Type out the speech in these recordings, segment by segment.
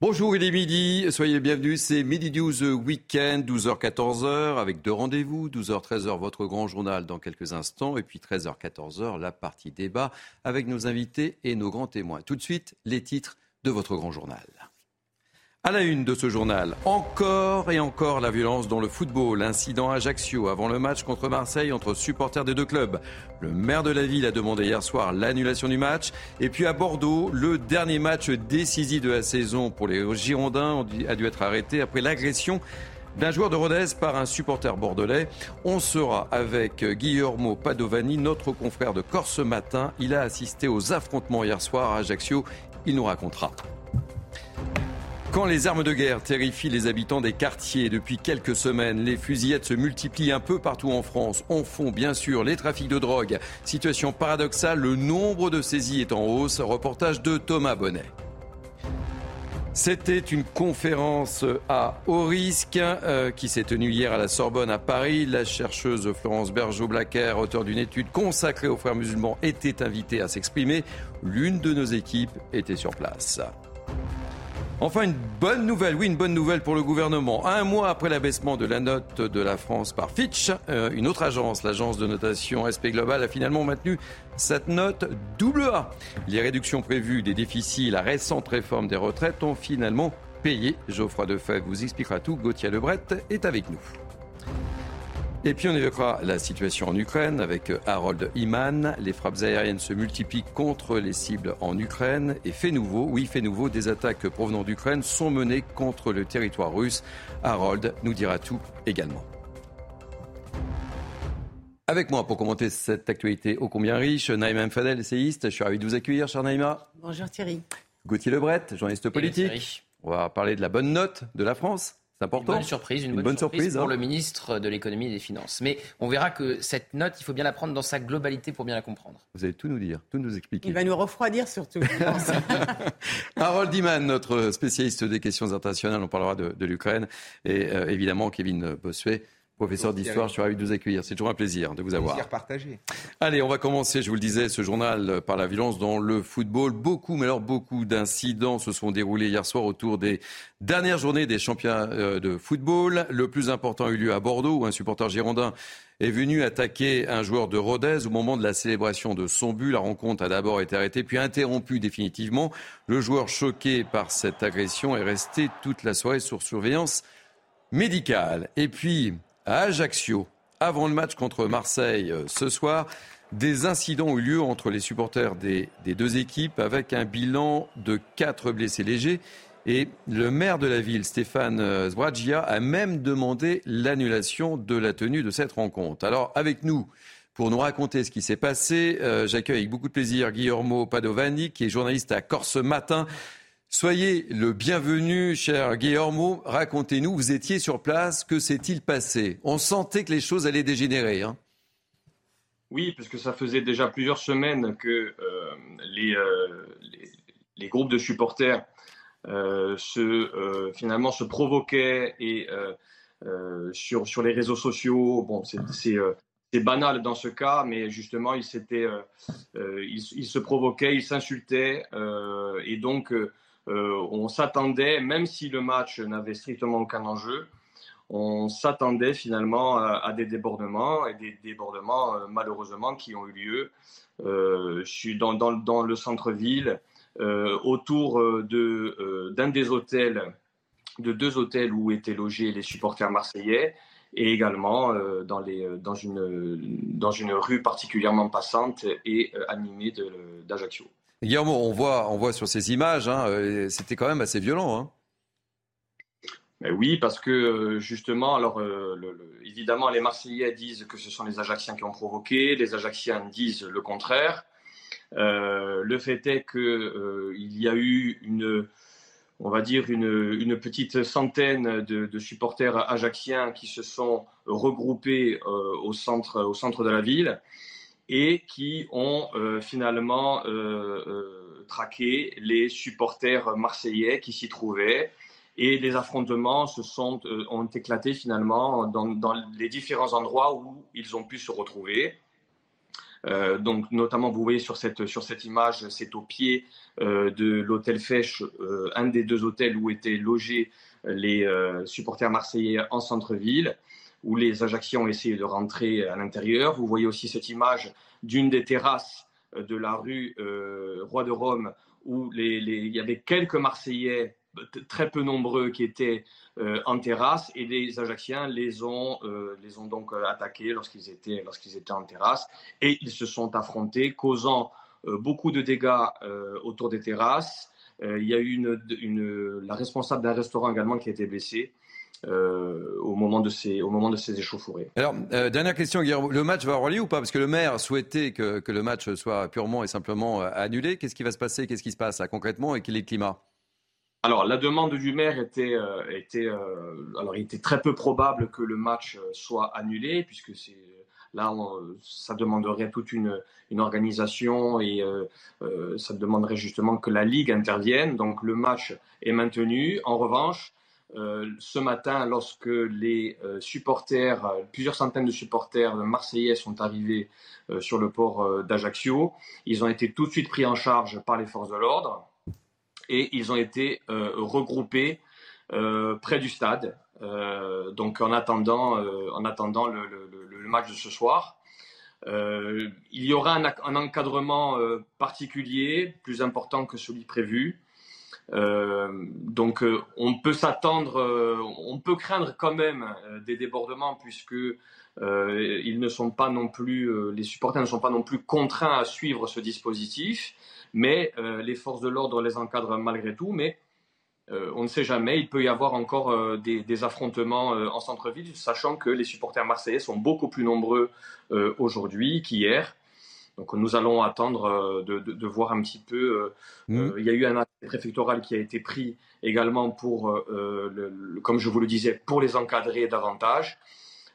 Bonjour, il est midi, soyez bienvenus, c'est Midi News Weekend, 12h-14h, avec deux rendez-vous, 12h-13h, votre grand journal dans quelques instants, et puis 13h-14h, la partie débat, avec nos invités et nos grands témoins. Tout de suite, les titres de votre grand journal. À la une de ce journal, encore et encore la violence dans le football. Incident à Ajaccio avant le match contre Marseille entre supporters des deux clubs. Le maire de la ville a demandé hier soir l'annulation du match. Et puis à Bordeaux, le dernier match décisif de la saison pour les Girondins a dû être arrêté après l'agression d'un joueur de Rodez par un supporter bordelais. On sera avec Guillermo Padovani, notre confrère de Corse Matin. Il a assisté aux affrontements hier soir à Ajaccio. Il nous racontera. Quand les armes de guerre terrifient les habitants des quartiers depuis quelques semaines, les fusillettes se multiplient un peu partout en France. On fond bien sûr les trafics de drogue. Situation paradoxale, le nombre de saisies est en hausse. Reportage de Thomas Bonnet. C'était une conférence à haut risque euh, qui s'est tenue hier à la Sorbonne à Paris. La chercheuse Florence Bergeau-Blacker, auteure d'une étude consacrée aux frères musulmans, était invitée à s'exprimer. L'une de nos équipes était sur place. Enfin, une bonne nouvelle, oui, une bonne nouvelle pour le gouvernement. Un mois après l'abaissement de la note de la France par Fitch, euh, une autre agence, l'agence de notation SP Global, a finalement maintenu cette note AA. Les réductions prévues des déficits, la récente réforme des retraites ont finalement payé. Geoffroy Defebvre vous expliquera tout. Gauthier Lebret est avec nous. Et puis on évoquera la situation en Ukraine avec Harold Iman. Les frappes aériennes se multiplient contre les cibles en Ukraine. Et fait nouveau, oui, fait nouveau, des attaques provenant d'Ukraine sont menées contre le territoire russe. Harold nous dira tout également. Avec moi pour commenter cette actualité ô combien riche, Naïma Mfadel, essayiste. Je suis ravi de vous accueillir, cher Naïma. Bonjour Thierry. Gauthier Lebret, journaliste politique. On va parler de la bonne note de la France. C'est important. Une bonne surprise, une, bonne, surprise, pour hein. le ministre de l'économie et des finances. Mais on verra que cette note, il faut bien la prendre dans sa globalité pour bien la comprendre. Vous allez tout nous dire, tout nous expliquer. Il va nous refroidir surtout. Harold Diman, notre spécialiste des questions internationales, on parlera de, l'Ukraine. Et euh, évidemment, Kevin Bossuet, Professeur d'histoire, je suis ravi de vous accueillir. C'est toujours un plaisir de vous avoir. Plaisir partagé. Allez, on va commencer, je vous le disais, ce journal par la violence dans le football. Beaucoup, mais alors beaucoup d'incidents se sont déroulés hier soir autour des dernières journées des championnats euh, de football. Le plus important a eu lieu à Bordeaux, où un supporter girondin est venu attaquer un joueur de Rodez au moment de la célébration de son but. La rencontre a d'abord été arrêtée, puis interrompue définitivement. Le joueur choqué par cette agression est resté toute la soirée sur surveillance médicale. Et puis, à Ajaccio, avant le match contre Marseille euh, ce soir, des incidents ont eu lieu entre les supporters des, deux équipes avec un bilan de quatre blessés légers. Et le maire de la ville, Stéphane euh, Zwagia, a même demandé l'annulation de la tenue de cette rencontre. Alors, avec nous, pour nous raconter ce qui s'est passé, euh, j'accueille avec beaucoup de plaisir Guillermo Padovani, qui est journaliste à Corse Matin. Soyez le bienvenu, cher Guillermo. Racontez-nous, vous étiez sur place, que s'est-il passé? On sentait que les choses allaient dégénérer. Hein oui, puisque ça faisait déjà plusieurs semaines que euh, euh, les, groupes de supporters euh, se, finalement se provoquaient et sur, sur les réseaux sociaux. Bon, c'est banal dans ce cas, mais justement, ils, ils, se provoquaient, ils s'insultaient, et donc on s'attendait, même si le match n'avait strictement aucun enjeu, on s'attendait finalement à, des débordements et des débordements euh, malheureusement qui ont eu lieu euh, dans, le centre-ville, autour d'un des hôtels, de deux hôtels où étaient logés les supporters marseillais et également dans une rue particulièrement passante et animée d'Ajaccio. Guillaume, on voit, sur ces images, hein, euh, c'était quand même assez violent. Hein. oui, parce que euh, justement, alors euh, évidemment, les Marseillais disent que ce sont les Ajacciens qui ont provoqué, les Ajacciens disent le contraire. le fait est qu'il y a eu une, on va dire une, petite centaine de, supporters ajaxiens qui se sont regroupés au centre de la ville et qui ont finalement traqué les supporters marseillais qui s'y trouvaient et les affrontements se sont, euh, ont éclaté finalement dans, les différents endroits où ils ont pu se retrouver. Euh, donc, notamment, vous voyez sur cette, sur cette image, c'est au pied euh, de l'hôtel Fèche, euh, un des deux hôtels où étaient logés les euh, supporters marseillais en centre-ville, où les Ajacciens ont essayé de rentrer à l'intérieur. Vous voyez aussi cette image d'une des terrasses de la rue Roi de Rome, où il y avait quelques Marseillais très peu nombreux qui étaient euh, en terrasse et les Ajacciens les ont, euh, donc euh, attaqués lorsqu'ils étaient, en terrasse et ils se sont affrontés, causant beaucoup de dégâts autour des terrasses. il y a eu la responsable d'un restaurant également qui a été blessée. Au, moment de ces, au moment de ces échauffourées. Alors, dernière question, Guillaume. Le match va avoir lieu ou pas? Parce que le maire souhaitait que, que, le match soit purement et simplement annulé. Qu'est-ce qui va se passer? Qu'est-ce qui se passe là, concrètement? Et quel est le climat? Alors, la demande du maire était, euh, était euh, alors il était très peu probable que le match euh, soit annulé, puisque c'est là, ça demanderait toute une, une organisation et ça demanderait justement que la ligue intervienne. Donc, le match est maintenu. En revanche, ce matin, lorsque les supporters, plusieurs centaines de supporters marseillais sont arrivés sur le port d'Ajaccio, ils ont été tout de suite pris en charge par les forces de l'ordre et ils ont été euh, regroupés euh, près du stade. Euh, donc en attendant, en attendant le, match de ce soir. il y aura un, encadrement particulier, plus important que celui prévu. Donc on peut s'attendre, on peut craindre quand même des débordements puisque ils ne sont pas non plus, les supporters ne sont pas non plus contraints à suivre ce dispositif mais euh, les forces de l'ordre les encadrent malgré tout. Mais euh, on ne sait jamais, il peut y avoir encore euh, des, affrontements en centre-ville, sachant que les supporters marseillais sont beaucoup plus nombreux aujourd'hui qu'hier. Donc nous allons attendre de, voir un petit peu. Mmh. il y a eu un préfectoral qui a été pris également pour, comme je vous le disais, pour les encadrer davantage.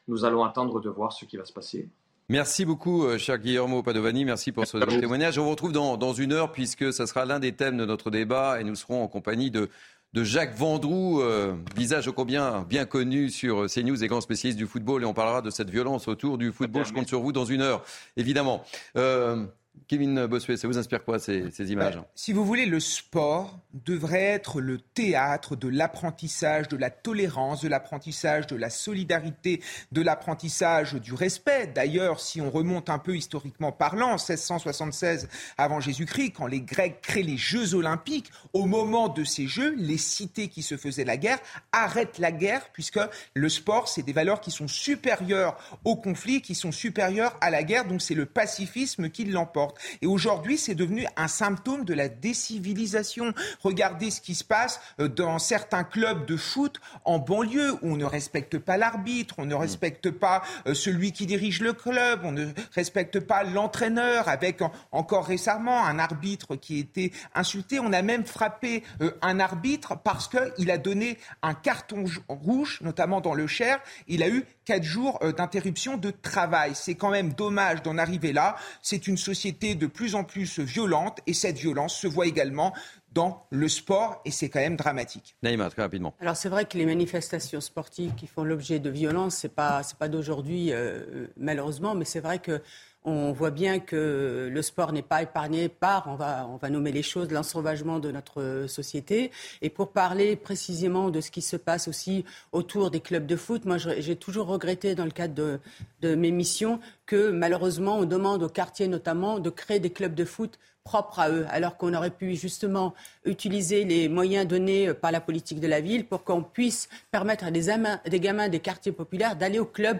Nous allons attendre de voir ce qui va se passer. Merci beaucoup, euh, cher Guillermo Padovani. Merci pour ce témoignage. On vous retrouve dans, dans une heure puisque ce sera l'un des thèmes de notre débat et nous serons en compagnie de, de Jacques Vendroux, euh, visage ô combien bien connu sur CNews et grand spécialiste du football. Et on parlera de cette violence autour du football. Je compte sur vous dans une heure, évidemment. Euh, Kevin Bossuet, ça vous inspire quoi ces, images bah, Si vous voulez, le sport devrait être le théâtre de l'apprentissage, de la tolérance, de l'apprentissage de la solidarité, de l'apprentissage du respect. D'ailleurs, si on remonte un peu historiquement parlant, 1676 avant Jésus-Christ, quand les Grecs créent les Jeux olympiques, au moment de ces Jeux, les cités qui se faisaient la guerre arrêtent la guerre, puisque le sport, c'est des valeurs qui sont supérieures au conflit, qui sont supérieures à la guerre, donc c'est le pacifisme qui l'emporte. Et aujourd'hui, c'est devenu un symptôme de la décivilisation. Regardez ce qui se passe euh, dans certains clubs de foot en banlieue où on ne respecte pas l'arbitre, on ne respecte pas euh, celui qui dirige le club, on ne respecte pas l'entraîneur avec encore récemment un arbitre qui a été insulté. On a même frappé euh, un arbitre parce qu'il a donné un carton rouge, notamment dans le Cher. Il a eu quatre jours d'interruption de travail. C'est quand même dommage d'en arriver là. C'est une société de plus en plus violente et cette violence se voit également dans le sport et c'est quand même dramatique. Naïma, très rapidement. Alors c'est vrai que les manifestations sportives qui font l'objet de violences, c'est pas c'est pas d'aujourd'hui euh, malheureusement, mais c'est vrai que on voit bien que le sport n'est pas épargné par, on va, nommer les choses, l'ensauvagement de notre société. Et pour parler précisément de ce qui se passe aussi autour des clubs de foot, moi j'ai toujours regretté dans le cadre de, de mes missions que malheureusement on demande aux quartiers notamment de créer des clubs de foot propres à eux, alors qu'on aurait pu justement utiliser les moyens donnés par la politique de la ville pour qu'on puisse permettre à des, des gamins des quartiers populaires d'aller au club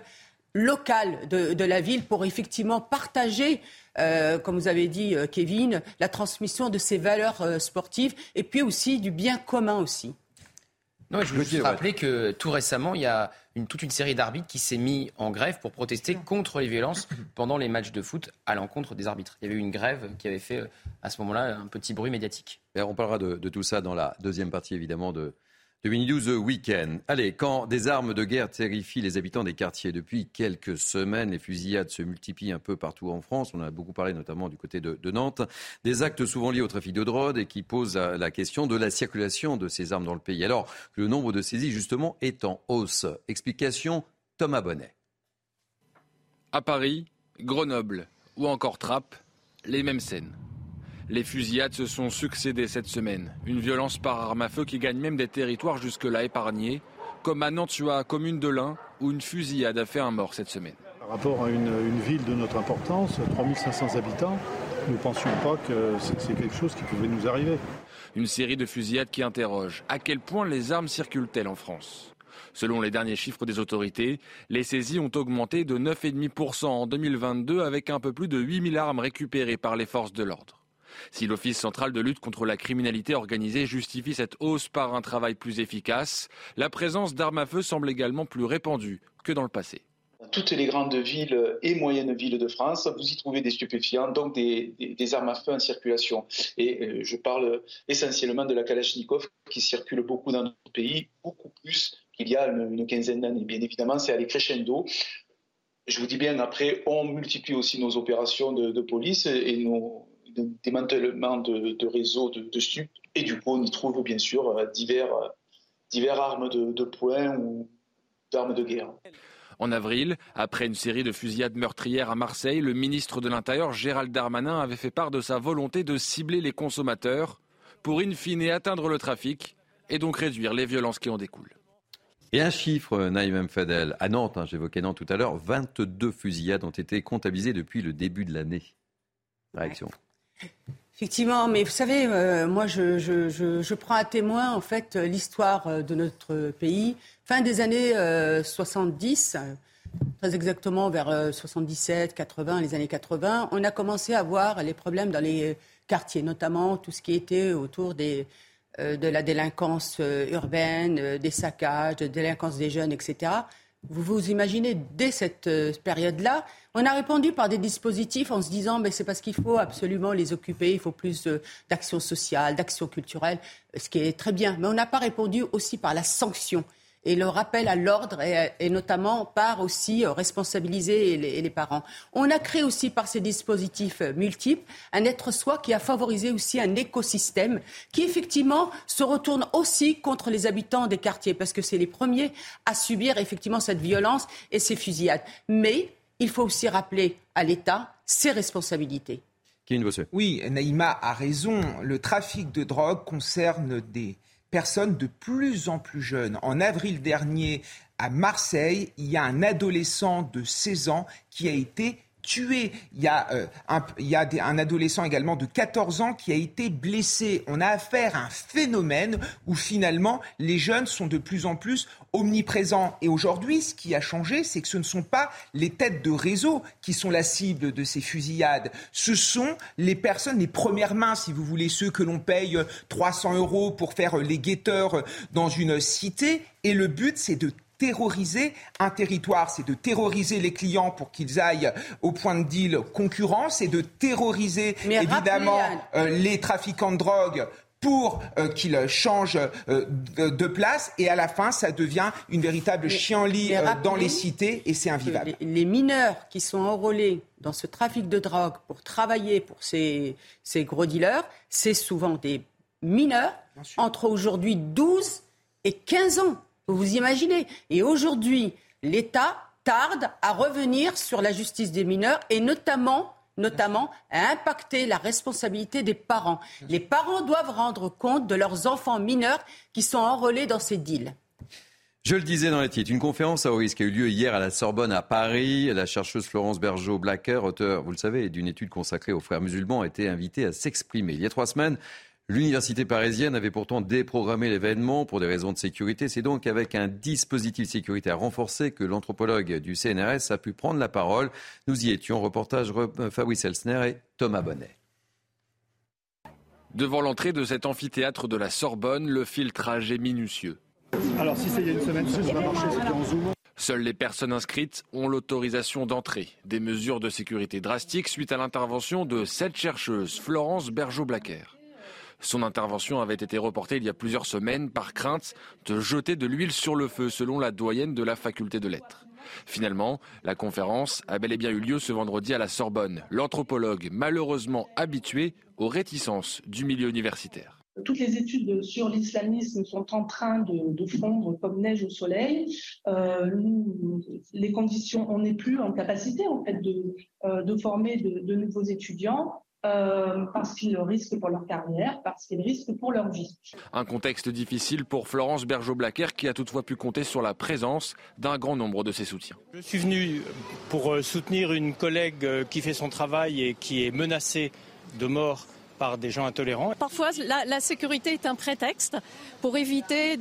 local de, la ville pour effectivement partager, euh, comme vous avez dit, euh, Kevin, la transmission de ces valeurs euh, sportives et puis aussi du bien commun aussi. Non, je veux juste rappeler que tout récemment, il y a une, toute une série d'arbitres qui s'est mis en grève pour protester contre les violences pendant les matchs de foot à l'encontre des arbitres. Il y avait eu une grève qui avait fait à ce moment-là un petit bruit médiatique. on parlera de, tout ça dans la deuxième partie évidemment de, de Mini The Weekend. Allez, quand des armes de guerre terrifient les habitants des quartiers depuis quelques semaines, les fusillades se multiplient un peu partout en France. On a beaucoup parlé notamment du côté de, Nantes. Des actes souvent liés au trafic de drogue et qui posent la question de la circulation de ces armes dans le pays. Alors que le nombre de saisies, justement, est en hausse. Explication Thomas Bonnet. À Paris, Grenoble ou encore Trappes, les mêmes scènes. Les fusillades se sont succédées cette semaine. Une violence par arme à feu qui gagne même des territoires jusque-là épargnés, comme à Nantua, commune de l'Ain, où une fusillade a fait un mort cette semaine. Par rapport à une, ville de notre importance, 3500 habitants, nous ne pensions pas que c'est quelque chose qui pouvait nous arriver. Une série de fusillades qui interroge à quel point les armes circulent-elles en France? Selon les derniers chiffres des autorités, les saisies ont augmenté de 9,5% en 2022 avec un peu plus de 8000 armes récupérées par les forces de l'ordre. Si l'Office central de lutte contre la criminalité organisée justifie cette hausse par un travail plus efficace, la présence d'armes à feu semble également plus répandue que dans le passé toutes les grandes villes et moyennes villes de France, vous y trouvez des stupéfiants, donc des, armes à feu en circulation. Et euh, je parle essentiellement de la Kalachnikov qui circule beaucoup dans notre pays, beaucoup plus qu'il y a une, quinzaine d'années. Bien évidemment, c'est aller crescendo. Je vous dis bien, après, on multiplie aussi nos opérations de police et nos, de démantèlement de, de réseaux de, de stup. Et du coup, on y trouve bien sûr euh, divers, euh, divers armes de, de poing ou d'armes de guerre. En avril, après une série de fusillades meurtrières à Marseille, le ministre de l'Intérieur Gérald Darmanin avait fait part de sa volonté de cibler les consommateurs pour in fine atteindre le trafic et donc réduire les violences qui en découlent. Et un chiffre, Naïm Fadel, à Nantes, hein, j'évoquais Nantes tout à l'heure, 22 fusillades ont été comptabilisées depuis le début de l'année. Réaction Effectivement, mais vous savez, euh, moi, je, prends à témoin, en fait, l'histoire euh, de notre pays. Fin des années 70, euh, très exactement vers 77, 80, les années 80, on a commencé à voir les problèmes dans les quartiers, notamment tout ce qui était autour des, de la délinquance urbaine, des saccages, de délinquance des jeunes, etc. Vous vous imaginez, dès cette période-là, on a répondu par des dispositifs en se disant mais c'est parce qu'il faut absolument les occuper, il faut plus d'action sociale, d'action culturelle, ce qui est très bien. Mais on n'a pas répondu aussi par la sanction et le rappel à l'ordre et, notamment par aussi euh, responsabiliser les, les, parents. On a créé aussi par ces dispositifs multiples un être-soi qui a favorisé aussi un écosystème qui effectivement se retourne aussi contre les habitants des quartiers parce que c'est les premiers à subir effectivement cette violence et ces fusillades. Mais il faut aussi rappeler à l'État ses responsabilités. Oui, Naïma a raison. Le trafic de drogue concerne des personnes de plus en plus jeunes. En avril dernier, à Marseille, il y a un adolescent de 16 ans qui a été tué. Il y a, euh, un, il y a un adolescent également de 14 ans qui a été blessé. On a affaire à un phénomène où finalement les jeunes sont de plus en plus omniprésents. Et aujourd'hui, ce qui a changé, c'est que ce ne sont pas les têtes de réseau qui sont la cible de ces fusillades. Ce sont les personnes, les premières mains, si vous voulez, ceux que l'on paye 300 euros pour faire les guetteurs dans une cité. Et le but, c'est de terroriser un territoire, c'est de terroriser les clients pour qu'ils aillent au point de deal concurrent, c'est de terroriser évidemment euh, les trafiquants de drogue pour euh, qu'ils changent euh, de, place. Et à la fin ça devient une véritable chienlit dans les cités et c'est invivable. Les, mineurs qui sont enrôlés dans ce trafic de drogue pour travailler pour ces, ces gros dealers, c'est souvent des mineurs entre aujourd'hui 12 et 15 ans. Vous imaginez Et aujourd'hui, l'État tarde à revenir sur la justice des mineurs et notamment notamment à impacter la responsabilité des parents. Les parents doivent rendre compte de leurs enfants mineurs qui sont enrôlés dans ces deals. Je le disais dans les titres, une conférence à haut risque a eu lieu hier à la Sorbonne à Paris. La chercheuse Florence Bergeau-Blacker, auteur, vous le savez, d'une étude consacrée aux frères musulmans, a été invitée à s'exprimer. Il y a trois semaines, L'université parisienne avait pourtant déprogrammé l'événement pour des raisons de sécurité. C'est donc avec un dispositif sécuritaire renforcé que l'anthropologue du CNRS a pu prendre la parole. Nous y étions. Reportage Fabrice Elsner et Thomas Bonnet. Devant l'entrée de cet amphithéâtre de la Sorbonne, le filtrage est minutieux. Alors si c'est il y a une semaine, ça n'a pas marché, c'était en Zoom. Seules les personnes inscrites ont l'autorisation d'entrer. Des mesures de sécurité drastiques suite à l'intervention de cette chercheuse, Florence Bergeau-Blaquer. Son intervention avait été reportée il y a plusieurs semaines par crainte de jeter de l'huile sur le feu, selon la doyenne de la faculté de lettres. Finalement, la conférence a bel et bien eu lieu ce vendredi à la Sorbonne. L'anthropologue, malheureusement habitué aux réticences du milieu universitaire. Toutes les études sur l'islamisme sont en train de, fondre comme neige au soleil. Euh, les conditions, on n'est plus en capacité en fait de, euh, former de, nouveaux étudiants. Euh, parce qu'ils risquent pour leur carrière, parce qu'ils risquent pour leur vie. Un contexte difficile pour Florence Bergeau-Blaquer qui a toutefois pu compter sur la présence d'un grand nombre de ses soutiens. Je suis venu pour soutenir une collègue qui fait son travail et qui est menacée de mort par des gens intolérants. Parfois, la, sécurité est un prétexte pour éviter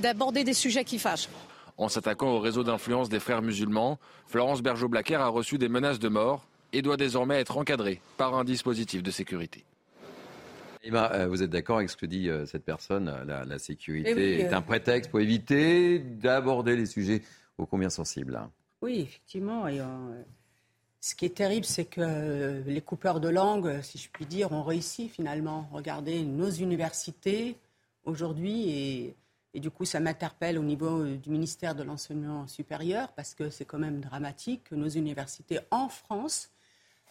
d'aborder des sujets qui fâchent. En s'attaquant au réseau d'influence des frères musulmans, Florence Bergeau-Blaquer a reçu des menaces de mort et doit désormais être encadrée par un dispositif de sécurité. Emma, euh, vous êtes d'accord avec ce que dit euh, cette personne la, sécurité eh est euh. un prétexte pour éviter d'aborder les sujets ô combien sensibles? Oui, effectivement. Ce qui est terrible, c'est que euh, les coupeurs de langue, si je puis dire, ont réussi finalement. Regardez nos universités aujourd'hui et, du coup, ça m'interpelle au niveau euh, du ministère de l'enseignement supérieur parce que c'est quand même dramatique que nos universités en France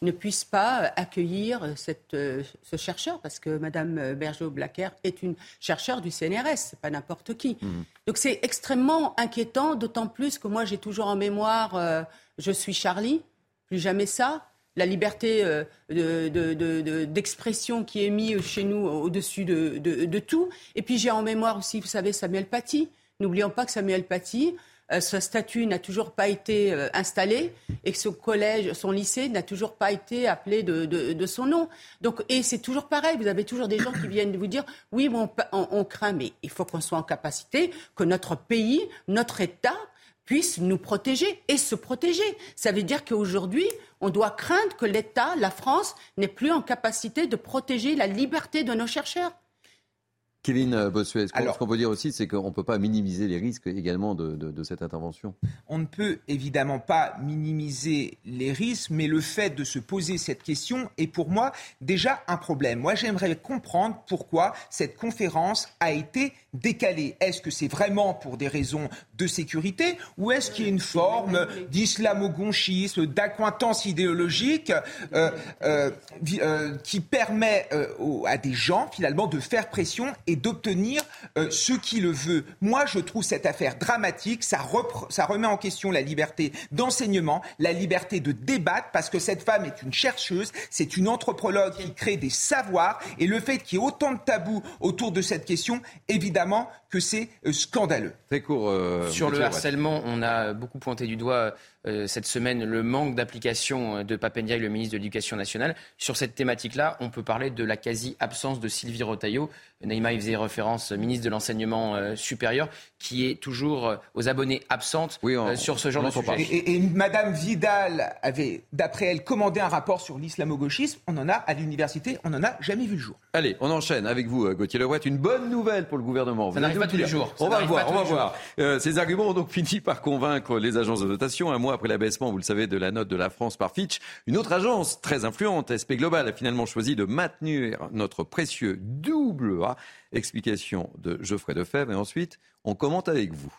ne puissent pas accueillir cette, euh, ce chercheur, parce que Mme Bergeau-Blacker est une chercheure du CNRS, c'est pas n'importe qui. Mmh. Donc c'est extrêmement inquiétant, d'autant plus que moi j'ai toujours en mémoire Je suis Charlie, plus jamais ça. La liberté euh, d'expression qui est mise chez nous au-dessus de, tout. Et puis j'ai en mémoire aussi, vous savez, Samuel Paty. N'oublions pas que Samuel Paty, euh, statut n'a toujours pas été euh, installé et que son collège, son lycée n'a toujours pas été appelé de, son nom. Donc, et c'est toujours pareil. Vous avez toujours des gens qui viennent vous dire oui, on, on craint, mais il faut qu'on soit en capacité que notre pays, notre État puisse nous protéger et se protéger. Ça veut dire qu'aujourd'hui, on doit craindre que l'État, la France, n'ait plus en capacité de protéger la liberté de nos chercheurs. Kevin euh, Bossuet, ce qu'on peut dire aussi, c'est qu'on ne peut pas minimiser les risques également de, cette intervention. On ne peut évidemment pas minimiser les risques, mais le fait de se poser cette question est pour moi déjà un problème. Moi, j'aimerais comprendre pourquoi cette conférence a été décalée. Est-ce que c'est vraiment pour des raisons de sécurité ou est-ce qu'il y a une forme d'islamo-gonchisme, d'accointance idéologique euh, euh, qui permet à des gens finalement de faire pression et d'obtenir euh, ce qui le veut. Moi, je trouve cette affaire dramatique. Ça, ça remet en question la liberté d'enseignement, la liberté de débattre, parce que cette femme est une chercheuse, c'est une anthropologue qui crée des savoirs. Et le fait qu'il y ait autant de tabous autour de cette question, évidemment que c'est euh, scandaleux. Très court. Euh, Sur le harcèlement, on a beaucoup pointé du doigt cette semaine le manque d'application de Papendiaï, le ministre de l'Éducation nationale. Sur cette thématique-là, on peut parler de la quasi-absence de Sylvie Rotaillot, Naïma y faisait référence, ministre de l'enseignement euh, supérieur, qui est toujours euh, aux abonnés absentes euh, sur ce genre de sujet. Et, et, Madame Vidal avait, d'après elle, commandé un rapport sur l'islamo-gauchisme. On en a à l'université, on n'en a jamais vu le jour. Allez, on enchaîne avec vous, Gauthier Leroy. Une bonne nouvelle pour le gouvernement. Ça n'arrive pas tous les jours. On va voir, on va voir. ces arguments ont donc fini par convaincre les agences de notation. Un mois après l'abaissement, vous le savez, de la note de la France par Fitch, une autre agence très influente, SP Global, a finalement choisi de maintenir notre précieux double A Explication de Geoffrey Defebvre et ensuite on commente avec vous.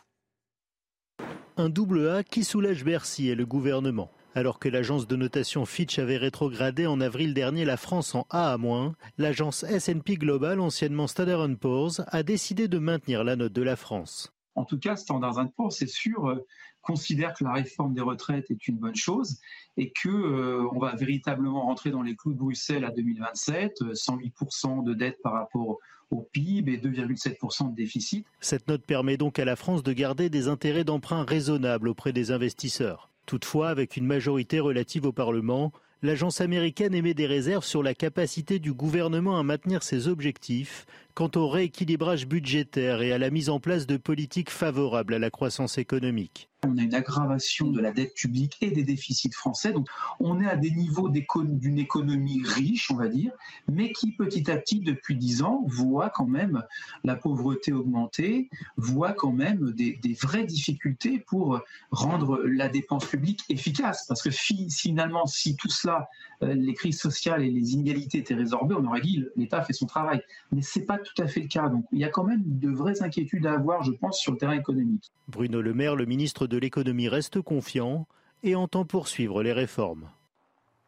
Un double A qui soulage Bercy et le gouvernement. Alors que l'agence de notation Fitch avait rétrogradé en avril dernier la France en A à-, l'agence S&P Global, anciennement Standard Poor's, a décidé de maintenir la note de la France. En tout cas, Standard Poor's, c'est sûr, euh, considère que la réforme des retraites est une bonne chose et que euh, on va véritablement rentrer dans les clous de Bruxelles à 2027, 108% euh, de dette par rapport au PIB et 2,7% de déficit. Cette note permet donc à la France de garder des intérêts d'emprunt raisonnables auprès des investisseurs. Toutefois, avec une majorité relative au Parlement, l'agence américaine émet des réserves sur la capacité du gouvernement à maintenir ses objectifs, quant au rééquilibrage budgétaire et à la mise en place de politiques favorables à la croissance économique. On a une aggravation de la dette publique et des déficits français. Donc, on est à des niveaux d'une économie riche, on va dire, mais qui petit à petit, depuis dix ans, voit quand même la pauvreté augmenter, voit quand même des, vraies difficultés pour rendre la dépense publique efficace. Parce que finalement, si tout cela, euh, les crises sociales et les inégalités étaient résorbées, on aurait dit l'État fait son travail. Mais ce n'est pas tout à fait le cas. Donc, il y a quand même de vraies inquiétudes à avoir, je pense, sur le terrain économique. Bruno Le Maire, le ministre de l'économie reste confiant et entend poursuivre les réformes.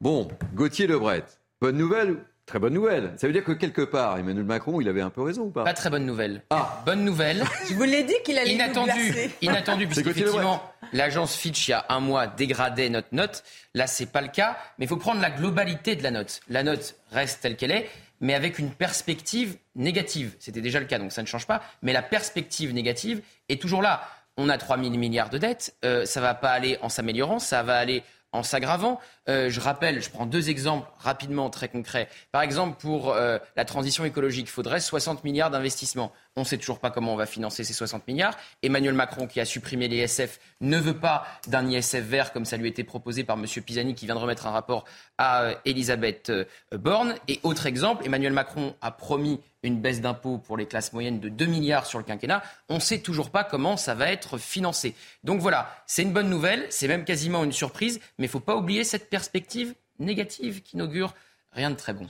Bon, Gauthier Lebret, bonne nouvelle Très bonne nouvelle? Ça veut dire que quelque part, Emmanuel Macron, il avait un peu raison ou pas? Pas très bonne nouvelle. Ah, bonne nouvelle. Je vous l'ai dit qu'il allait inattendu, inattendu, puisqu'effectivement, l'agence Fitch il y a un mois dégradait notre note. Là, c'est pas le cas, mais il faut prendre la globalité de la note. La note reste telle qu'elle est, mais avec une perspective négative. C'était déjà le cas, donc ça ne change pas. Mais la perspective négative est toujours là on a 3 000 milliards de dettes, euh, ça ne va pas aller en s'améliorant, ça va aller en s'aggravant. Euh, je rappelle, je prends deux exemples rapidement très concrets. Par exemple, pour euh, la transition écologique, il faudrait 60 milliards d'investissements. On ne sait toujours pas comment on va financer ces 60 milliards. Emmanuel Macron, qui a supprimé l'ISF, ne veut pas d'un ISF vert comme ça lui été proposé par M. Pisani, qui vient de remettre un rapport à euh, Elisabeth Borne. Et autre exemple, Emmanuel Macron a promis une baisse d'impôts pour les classes moyennes de 2 milliards sur le quinquennat. On ne sait toujours pas comment ça va être financé. Donc voilà, c'est une bonne nouvelle, c'est même quasiment une surprise, mais il ne faut pas oublier cette perspective négative qui n'augure rien de très bon.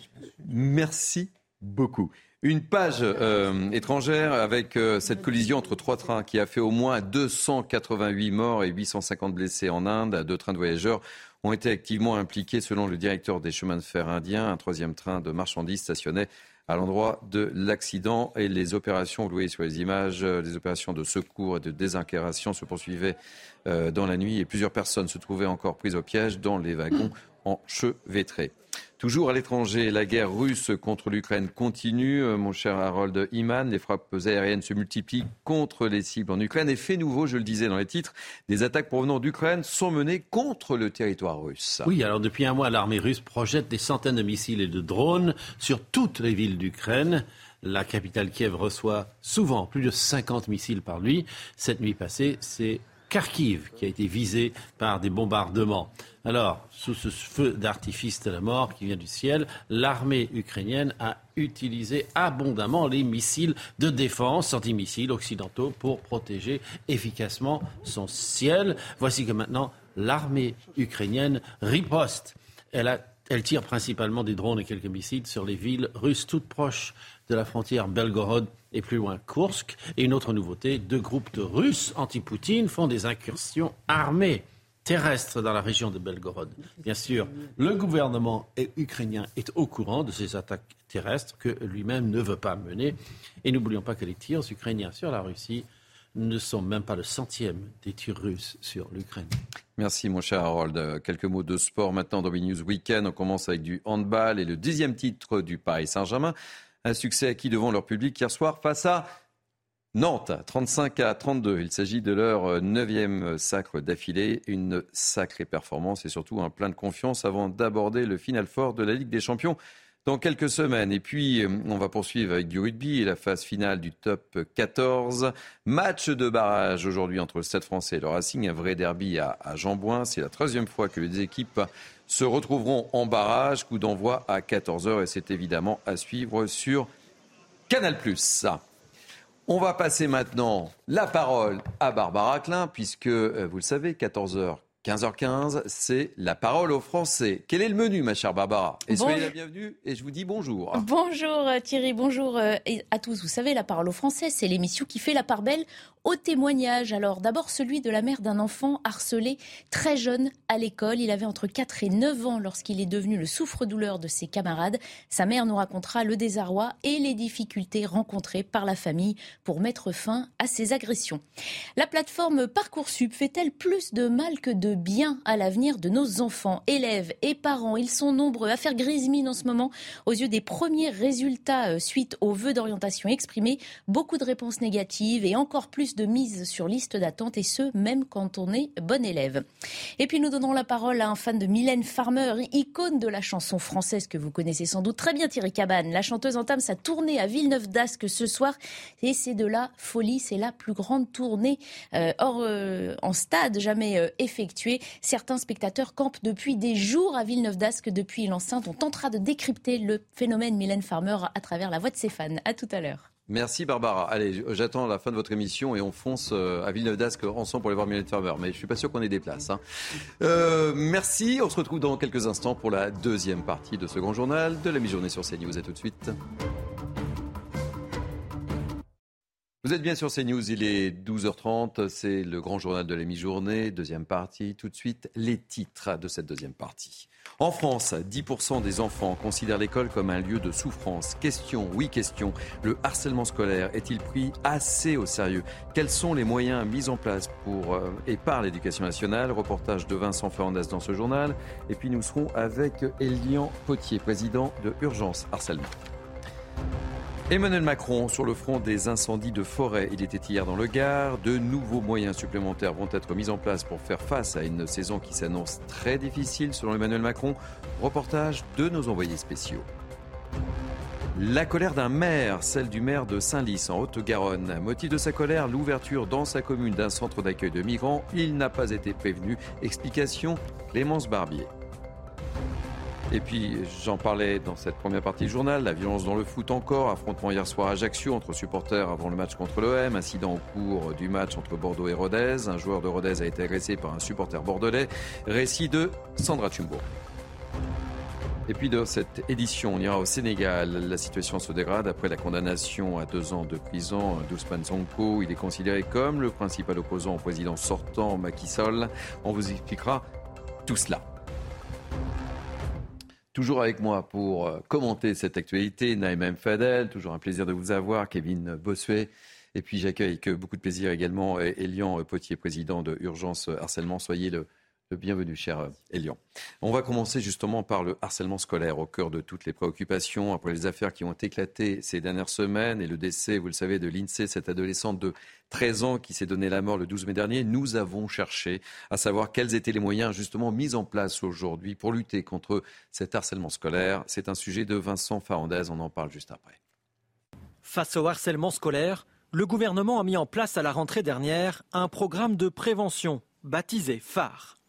Merci beaucoup. Une page euh, étrangère avec euh, cette collision entre trois trains qui a fait au moins 288 morts et 850 blessés en Inde. Deux trains de voyageurs ont été activement impliqués selon le directeur des chemins de fer indiens. Un troisième train de marchandises stationnait à l'endroit de l'accident et les opérations, vous voyez sur les images, euh, les opérations de secours et de désincarcération se poursuivaient dans la nuit et plusieurs personnes se trouvaient encore prises au piège dans les wagons enchevêtrés. Toujours à l'étranger, la guerre russe contre l'Ukraine continue. Euh, mon cher Harold Iman, les frappes aériennes se multiplient contre les cibles en Ukraine. Et fait nouveau, je le disais dans les titres, des attaques provenant d'Ukraine sont menées contre le territoire russe. Oui, alors depuis un mois, l'armée russe projette des centaines de missiles et de drones sur toutes les villes d'Ukraine. La capitale Kiev reçoit souvent plus de 50 missiles par nuit. Cette nuit passée, c'est Kharkiv qui a été visé par des bombardements. Alors, sous ce feu d'artifice de la mort qui vient du ciel, l'armée ukrainienne a utilisé abondamment les missiles de défense anti-missiles occidentaux pour protéger efficacement son ciel. Voici que maintenant l'armée ukrainienne riposte. Elle, elle tire principalement des drones et quelques missiles sur les villes russes toutes proches de la frontière Belgorod et plus loin Kursk. Et une autre nouveauté, deux groupes de Russes anti-Poutine font des incursions armées terrestres dans la région de Belgorod. Bien sûr, le gouvernement ukrainien est au courant de ces attaques terrestres que lui-même ne veut pas mener. Et n'oublions pas que les tirs ukrainiens sur la Russie ne sont même pas le centième des tirs russes sur l'Ukraine. Merci mon cher Harold. Quelques mots de sport maintenant dans News Weekend. On commence avec du handball et le dixième titre du Paris Saint-Germain. Un succès acquis devant leur public hier soir face à Nantes, 35 à 32. Il s'agit de leur neuvième sacre d'affilée. Une sacrée performance et surtout un plein de confiance avant d'aborder le final fort de la Ligue des Champions dans quelques semaines. Et puis, on va poursuivre avec du rugby et la phase finale du top 14. Match de barrage aujourd'hui entre le Stade français et le Racing. Un vrai derby à, à Jambouin. C'est la troisième fois que les équipes se retrouveront en barrage. Coup d'envoi à 14h et c'est évidemment à suivre sur Canal+. On va passer maintenant la parole à Barbara Klein, puisque, euh, vous le savez, 14h, 15h15, c'est la parole aux Français. Quel est le menu, ma chère Barbara? Et soyez la bienvenue et je vous dis bonjour. Bonjour euh, Thierry, bonjour euh, à tous. Vous savez, la parole aux Français, c'est l'émission qui fait la part belle au témoignage. Alors d'abord celui de la mère d'un enfant harcelé très jeune à l'école. Il avait entre 4 et 9 ans lorsqu'il est devenu le souffre-douleur de ses camarades. Sa mère nous racontera le désarroi et les difficultés rencontrées par la famille pour mettre fin à ces agressions. La plateforme Parcoursup fait-elle plus de mal que de bien à l'avenir de nos enfants, élèves et parents? Ils sont nombreux à faire grise mine en ce moment aux yeux des premiers résultats euh, suite aux vœux d'orientation exprimés. Beaucoup de réponses négatives et encore plus de mise sur liste d'attente et ce, même quand on est bon élève. Et puis nous donnons la parole à un fan de Mylène Farmer, icône de la chanson française que vous connaissez sans doute très bien, Thierry Cabane. La chanteuse entame sa tournée à Villeneuve d'Ascq ce soir et c'est de la folie. C'est la plus grande tournée euh, hors, euh, en stade jamais euh, effectuée. Certains spectateurs campent depuis des jours à Villeneuve d'Ascq depuis l'enceinte. On tentera de décrypter le phénomène Mylène Farmer à travers la voix de ses fans. À tout à l'heure. Merci Barbara. Allez, j'attends la fin de votre émission et on fonce euh, à Villeneuve d'Ascq ensemble pour aller voir Mylène Farmer. Mais je suis pas sûr qu'on ait des places. Hein. Euh, merci. On se retrouve dans quelques instants pour la deuxième partie de ce grand journal de la mi-journée sur CNews. À tout de suite. Vous êtes bien sur CNews, il est 12h30, c'est le grand journal de la mi-journée, deuxième partie. Tout de suite, les titres de cette deuxième partie. En France, 10% des enfants considèrent l'école comme un lieu de souffrance. Question, oui question, le harcèlement scolaire est-il pris assez au sérieux? Quels sont les moyens mis en place pour euh, et par l'éducation nationale? Reportage de Vincent Fernandez dans ce journal. Et puis nous serons avec Elian Potier, président de Urgence Harcèlement. Emmanuel Macron sur le front des incendies de forêt. Il était hier dans le Gard. De nouveaux moyens supplémentaires vont être mis en place pour faire face à une saison qui s'annonce très difficile selon Emmanuel Macron. Reportage de nos envoyés spéciaux. La colère d'un maire, celle du maire de Saint-Lys en Haute-Garonne. Motif de sa colère, l'ouverture dans sa commune d'un centre d'accueil de migrants. Il n'a pas été prévenu. Explication, Clémence Barbier. Et puis, j'en parlais dans cette première partie du journal, la violence dans le foot encore, affrontement hier soir à Ajaccio entre supporters avant le match contre l'OM, incident au cours du match entre Bordeaux et Rodez. Un joueur de Rodez a été agressé par un supporter bordelais. Récit de Sandra Chumbo. Et puis dans cette édition, on ira au Sénégal. La situation se dégrade après la condamnation à deux ans de prison d'Ousmane Sonko. Il est considéré comme le principal opposant au président sortant Macky Sall. On vous expliquera tout cela. Toujours avec moi pour euh, commenter cette actualité, Naïm Fadel, toujours un plaisir de vous avoir, Kevin Bossuet. Et puis j'accueille avec beaucoup de plaisir également Elian Potier, président de Urgence Harcèlement. Soyez le Bienvenue, cher Elian. On va commencer justement par le harcèlement scolaire, au cœur de toutes les préoccupations, après les affaires qui ont éclaté ces dernières semaines et le décès, vous le savez, de l'INSEE, cette adolescente de 13 ans qui s'est donné la mort le 12 mai dernier. Nous avons cherché à savoir quels étaient les moyens justement mis en place aujourd'hui pour lutter contre cet harcèlement scolaire. C'est un sujet de Vincent Farandez, on en parle juste après. Face au harcèlement scolaire, le gouvernement a mis en place à la rentrée dernière un programme de prévention baptisé phare.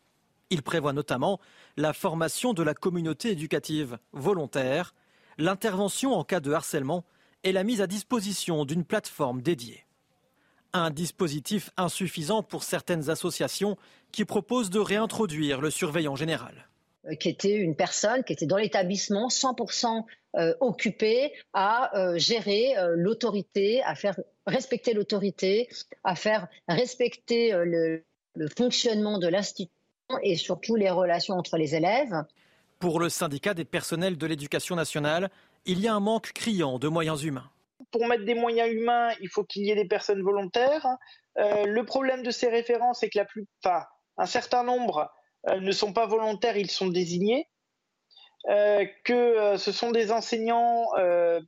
Il prévoit notamment la formation de la communauté éducative volontaire, l'intervention en cas de harcèlement et la mise à disposition d'une plateforme dédiée. Un dispositif insuffisant pour certaines associations qui proposent de réintroduire le surveillant général euh, qui était une personne qui était dans l'établissement 100% euh, occupée à euh, gérer l'autorité, à faire respecter l'autorité, à faire respecter le, le fonctionnement de l'institution et surtout les relations entre les élèves. Pour le syndicat des personnels de l'éducation nationale, il y a un manque criant de moyens humains. Pour mettre des moyens humains, il faut qu'il y ait des personnes volontaires. Euh, le problème de ces référents, c'est que la plupart, un certain nombre euh, ne sont pas volontaires, ils sont désignés. Euh, que ce sont des enseignants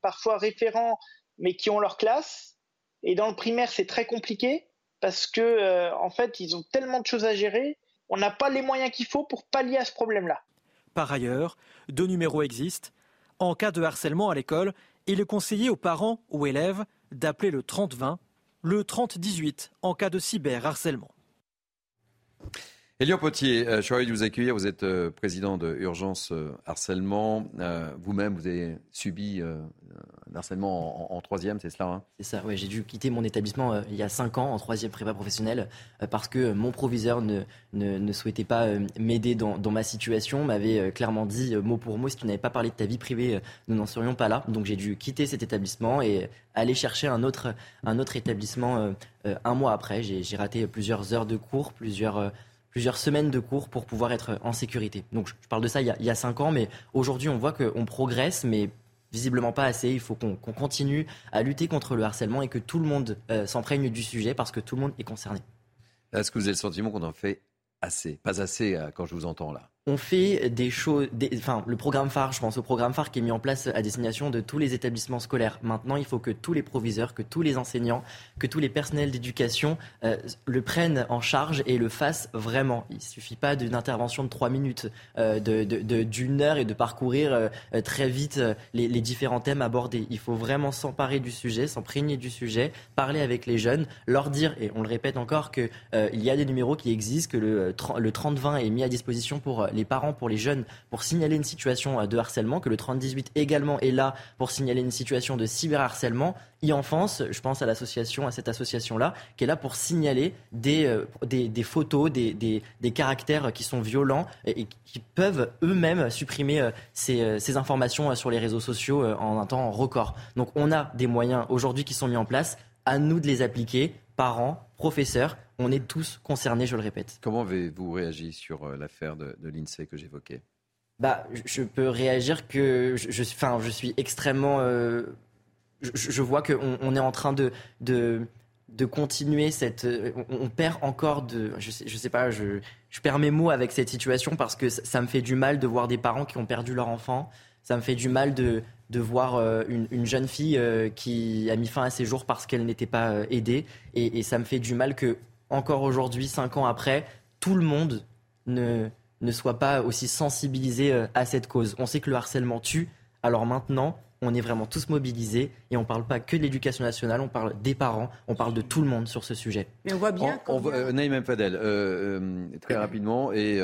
parfois référents, mais qui ont leur classe. Et dans le primaire, c'est très compliqué parce que en fait, ils ont tellement de choses à gérer on n'a pas les moyens qu'il faut pour pallier à ce problème-là. Par ailleurs, deux numéros existent. En cas de harcèlement à l'école, il est conseillé aux parents ou élèves d'appeler le 30-20, le 30-18 en cas de cyberharcèlement. Elian Potier, euh, je suis ravi de vous accueillir. Vous êtes euh, président de Urgence euh, Harcèlement. Vous-même, vous avez subi un harcèlement en, troisième, c'est cela hein? C'est ça, oui. J'ai dû quitter mon établissement il y a cinq ans en troisième prépa professionnelle parce que mon proviseur ne, ne, souhaitait pas m'aider dans, dans, ma situation, m'avait clairement dit mot pour mot, si tu n'avais pas parlé de ta vie privée, nous n'en serions pas là. Donc j'ai dû quitter cet établissement et aller chercher un autre, un autre établissement un mois après. J'ai raté plusieurs heures de cours, plusieurs plusieurs semaines de cours pour pouvoir être en sécurité. Donc je parle de ça il y a, cinq ans, mais aujourd'hui on voit qu'on progresse, mais visiblement pas assez. Il faut qu'on continue à lutter contre le harcèlement et que tout le monde euh, s'emprègne du sujet parce que tout le monde est concerné. Est-ce que vous avez le sentiment qu'on en fait assez? Pas assez euh, quand je vous entends là on fait des choses, enfin le programme phare, je pense au programme phare qui est mis en place à destination de tous les établissements scolaires. Maintenant, il faut que tous les proviseurs, que tous les enseignants, que tous les personnels d'éducation euh, le prennent en charge et le fassent vraiment. Il suffit pas d'une intervention de trois minutes, euh, d'une heure et de parcourir euh, très vite les, différents thèmes abordés. Il faut vraiment s'emparer du sujet, s'imprégner du sujet, parler avec les jeunes, leur dire, et on le répète encore, qu'il y a des numéros qui existent, que le, le 30-20 est mis à disposition pour les parents, pour les jeunes, pour signaler une situation euh, de harcèlement, que le 3018 également est là pour signaler une situation de cyberharcèlement. e-enfance, je pense à l'association, à cette association-là, qui est là pour signaler des, euh, des, photos, des, des, caractères qui sont violents et, qui peuvent eux-mêmes supprimer euh, ces, ces, informations sur les réseaux sociaux en un temps record. Donc on a des moyens aujourd'hui qui sont mis en place, à nous de les appliquer, parents, professeurs, on est tous concernés, je le répète. Comment avez-vous réagi sur euh, l'affaire de, l'INSEE que j'évoquais? Bah, je peux réagir que je, enfin, je suis extrêmement. Euh, je, vois qu'on on est en train de, de, de continuer cette. On, perd encore de. Je sais, je sais pas, je, je perds mes mots avec cette situation parce que ça, me fait du mal de voir des parents qui ont perdu leur enfant. Ça me fait du mal de, de voir euh, une, jeune fille qui a mis fin à ses jours parce qu'elle n'était pas aidée. Et, et, ça me fait du mal que encore aujourd'hui, cinq ans après, tout le monde ne, ne soit pas aussi sensibilisé euh, à cette cause. On sait que le harcèlement tue, alors maintenant, on est vraiment tous mobilisés et on ne parle pas que de l'éducation nationale, on parle des parents, on parle de tout le monde sur ce sujet. Mais on voit bien. On, euh, Naïm Fadel, euh, euh, très rapidement, et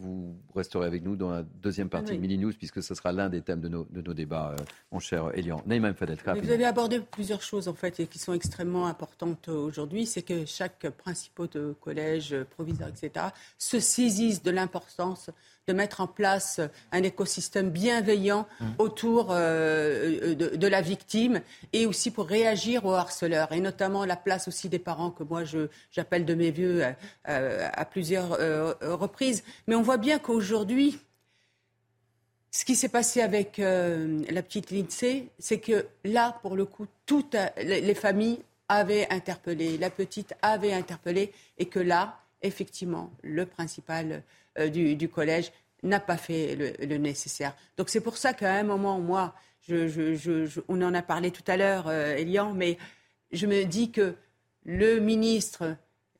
vous resterez avec nous dans la deuxième partie de Mini News, puisque ce sera l'un des thèmes de nos, de nos débats, mon cher Elian. Naïm Fadel, très rapidement. Vous avez abordé plusieurs choses en fait et qui sont extrêmement importantes aujourd'hui. C'est que chaque principal de collège, proviseur, etc., se saisisse de l'importance de mettre en place un écosystème bienveillant mmh. autour euh, de, la victime et aussi pour réagir aux harceleurs et notamment la place aussi des parents que moi j'appelle de mes voeux euh, euh, à, plusieurs reprises. Mais on voit bien qu'aujourd'hui, ce qui s'est passé avec la petite Lindsay, c'est que là, pour le coup, toutes les familles avaient interpellé, la petite avait interpellé, et que là, effectivement, le principal du, collège n'a pas fait le, nécessaire. Donc c'est pour ça qu'à un moment, moi, on en a parlé tout à l'heure, euh, Elian, mais je me dis que le ministre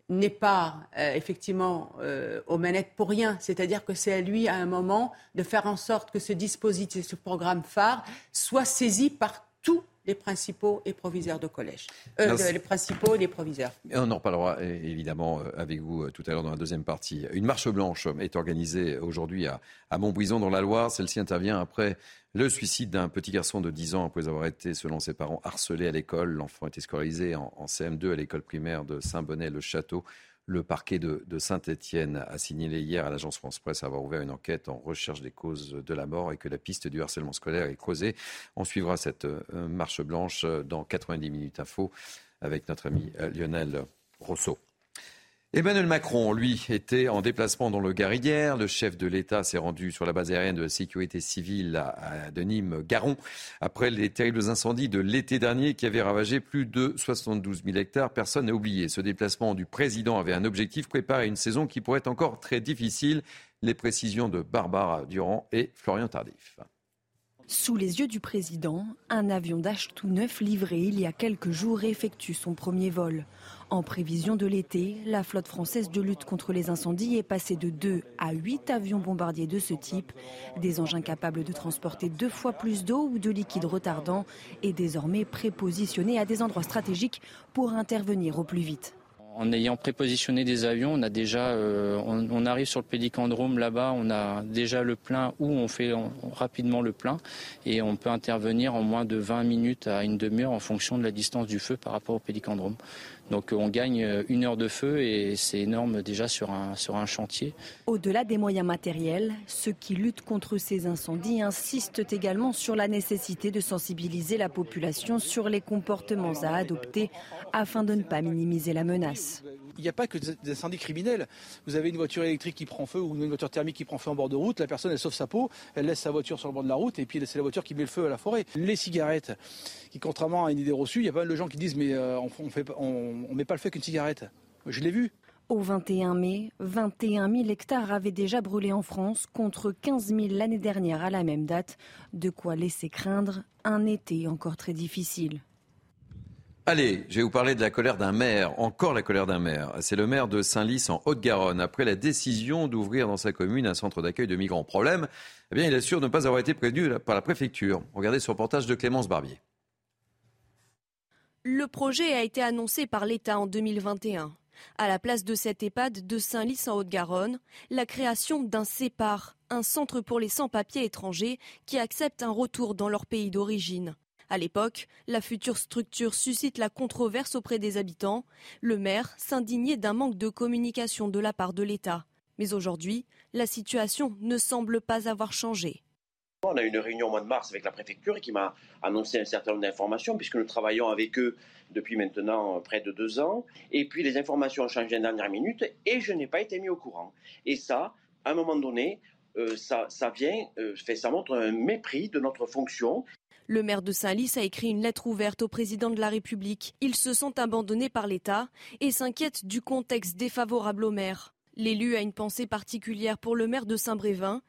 n'est pas euh, effectivement euh, aux manettes pour rien. C'est-à-dire que c'est à lui, à un moment, de faire en sorte que ce dispositif, ce programme phare, soit saisi par tous les principaux et proviseurs de collège. Euh, les principaux et les proviseurs. on en reparlera évidemment euh, avec vous euh, tout à l'heure dans la deuxième partie. Une marche blanche est organisée aujourd'hui à, à Montbrison dans la Loire. Celle-ci intervient après le suicide d'un petit garçon de 10 ans après avoir été, selon ses parents, harcelé à l'école. L'enfant était scolarisé en, en CM2 à l'école primaire de Saint-Bonnet-le-Château. Le parquet de, Saint-Étienne a signalé hier à l'agence France Presse avoir ouvert une enquête en recherche des causes de la mort et que la piste du harcèlement scolaire est creusée. On suivra cette euh, marche blanche dans 90 minutes info avec notre ami euh, Lionel Rousseau. Emmanuel Macron, lui, était en déplacement dans le Gard hier. Le chef de l'État s'est rendu sur la base aérienne de la sécurité civile de Nîmes-Garon après les terribles incendies de l'été dernier qui avaient ravagé plus de 72 000 hectares. Personne n'a oublié. Ce déplacement du président avait un objectif, préparer une saison qui pourrait être encore très difficile. Les précisions de Barbara Durand et Florian Tardif. Sous les yeux du président, un avion d'âge tout neuf livré il y a quelques jours effectue son premier vol. En prévision de l'été, la flotte française de lutte contre les incendies est passée de 2 à 8 avions bombardiers de ce type, des engins capables de transporter deux fois plus d'eau ou de liquide retardant et désormais prépositionnés à des endroits stratégiques pour intervenir au plus vite. En ayant prépositionné des avions, on euh, arrive sur le pédicandrome là-bas, on a déjà le plein ou on fait rapidement le plein et on peut intervenir en moins de 20 minutes à une demi-heure en fonction de la distance du feu par rapport au pédicandrome. Donc on gagne une heure de feu et c'est énorme déjà sur un, sur un chantier. Au-delà des moyens matériels, ceux qui luttent contre ces incendies insistent également sur la nécessité de sensibiliser la population sur les comportements à adopter afin de ne pas minimiser la menace. Il n'y a pas que des incendies criminels. Vous avez une voiture électrique qui prend feu ou une voiture thermique qui prend feu en bord de route, la personne elle sauve sa peau, elle laisse sa voiture sur le bord de la route et puis c'est la voiture qui met le feu à la forêt. Les cigarettes, qui contrairement à une idée reçue, il y a pas mal de gens qui disent mais euh, on, ne met pas le feu qu'une cigarette. Je l'ai vu. Au 21 mai, 21 000 hectares avaient déjà brûlé en France contre 15 000 l'année dernière à la même date. De quoi laisser craindre un été encore très difficile. Allez, je vais vous parler de la colère d'un maire, encore la colère d'un maire. C'est le maire de Saint-Lys en Haute-Garonne, après la décision d'ouvrir dans sa commune un centre d'accueil de migrants. Problème, eh bien, il assure ne pas avoir été prévenu par la préfecture. Regardez ce reportage de Clémence Barbier. Le projet a été annoncé par l'État en 2021. À la place de cet EHPAD de Saint-Lys en Haute-Garonne, la création d'un CEPAR, un centre pour les sans-papiers étrangers qui acceptent un retour dans leur pays d'origine. À l'époque, la future structure suscite la controverse auprès des habitants. Le maire s'indignait d'un manque de communication de la part de l'État. Mais aujourd'hui, la situation ne semble pas avoir changé. On a eu une réunion au mois de mars avec la préfecture qui m'a annoncé un certain nombre d'informations, puisque nous travaillons avec eux depuis maintenant près de deux ans. Et puis les informations ont changé en dernière minute et je n'ai pas été mis au courant. Et ça, à un moment donné, euh, ça, vient, euh, ça montre un mépris de notre fonction. Le maire de Saint-Lys a écrit une lettre ouverte au président de la République. Ils se sont abandonnés par l'État et s'inquiètent du contexte défavorable au maire. L'élu a une pensée particulière pour le maire de Saint-Brévin.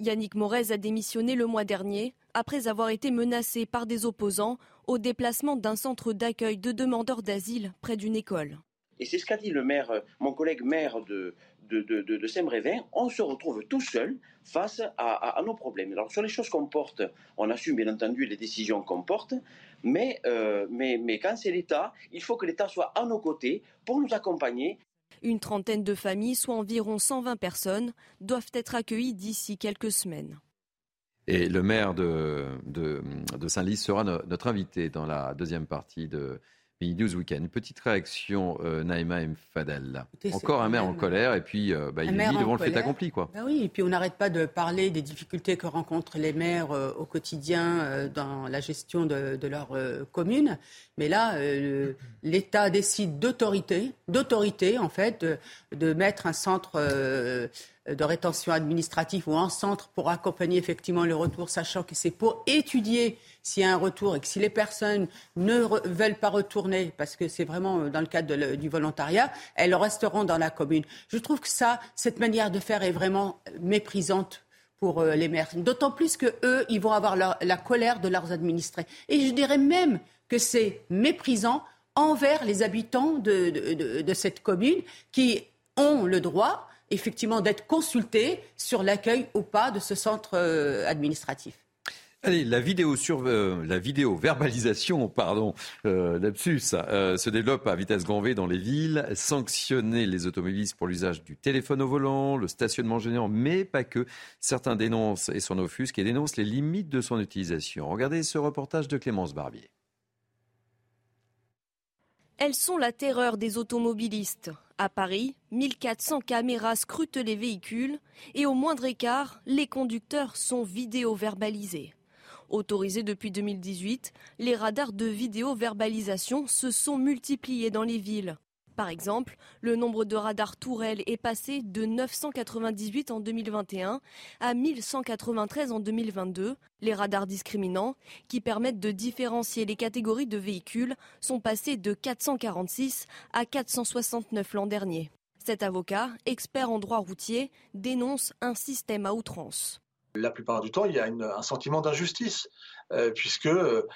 Yannick Morez a démissionné le mois dernier après avoir été menacé par des opposants au déplacement d'un centre d'accueil de demandeurs d'asile près d'une école. Et c'est ce qu'a dit le maire, euh, mon collègue maire de, de, Saint-Brévin, on se retrouve tout seul face à, nos problèmes. Alors sur les choses qu'on porte, on assume bien entendu les décisions qu'on porte, mais, euh, mais, mais quand c'est l'État, il faut que l'État soit à nos côtés pour nous accompagner. Une trentaine de familles, soit environ 120 personnes, doivent être accueillies d'ici quelques semaines. Et le maire de, de, Saint-Lys sera notre invité dans la deuxième partie de News Weekend. Une petite réaction, euh, Naïma M. Fadel. Encore un maire en colère et puis euh, bah, il vit devant le fait accompli. Quoi. Ben oui, et puis on n'arrête pas de parler des difficultés que rencontrent les maires euh, au quotidien euh, dans la gestion de, de leur commune. Mais là, l'État décide d'autorité, d'autorité en fait, de, de, mettre un centre de rétention administrative ou un centre pour accompagner effectivement le retour, sachant que c'est pour étudier s'il y a un retour et que si les personnes ne veulent pas retourner, parce que c'est vraiment euh, dans le cadre du volontariat, elles resteront dans la commune. Je trouve que ça, cette manière de faire est vraiment méprisante pour euh, les maires. D'autant plus que eux, ils vont avoir la colère de leurs administrés. Et je dirais même que c'est méprisant envers les habitants de cette commune qui ont le droit effectivement d'être consultés sur l'accueil ou pas de ce centre euh, administratif. Allez, la vidéo euh, verbalisation, pardon, euh, lapsus, se développe à vitesse grand V dans les villes. Sanctionner les automobilistes pour l'usage du téléphone au volant, le stationnement gênant, mais pas que. Certains dénoncent et s'en offusquent et dénoncent les limites de son utilisation. Regardez ce reportage de Clémence Barbier. Elles sont la terreur des automobilistes. À Paris, 1400 caméras scrutent les véhicules et au moindre écart, les conducteurs sont vidéo-verbalisés. Autorisés depuis 2018, les radars de vidéo-verbalisation se sont multipliés dans les villes. Par exemple, le nombre de radars tourelles est passé de 998 en 2021 à 1193 en 2022. Les radars discriminants, qui permettent de différencier les catégories de véhicules, sont passés de 446 à 469 l'an dernier. Cet avocat, expert en droit routier, dénonce un système à outrance. La plupart du temps, il y a un sentiment d'injustice, euh, puisque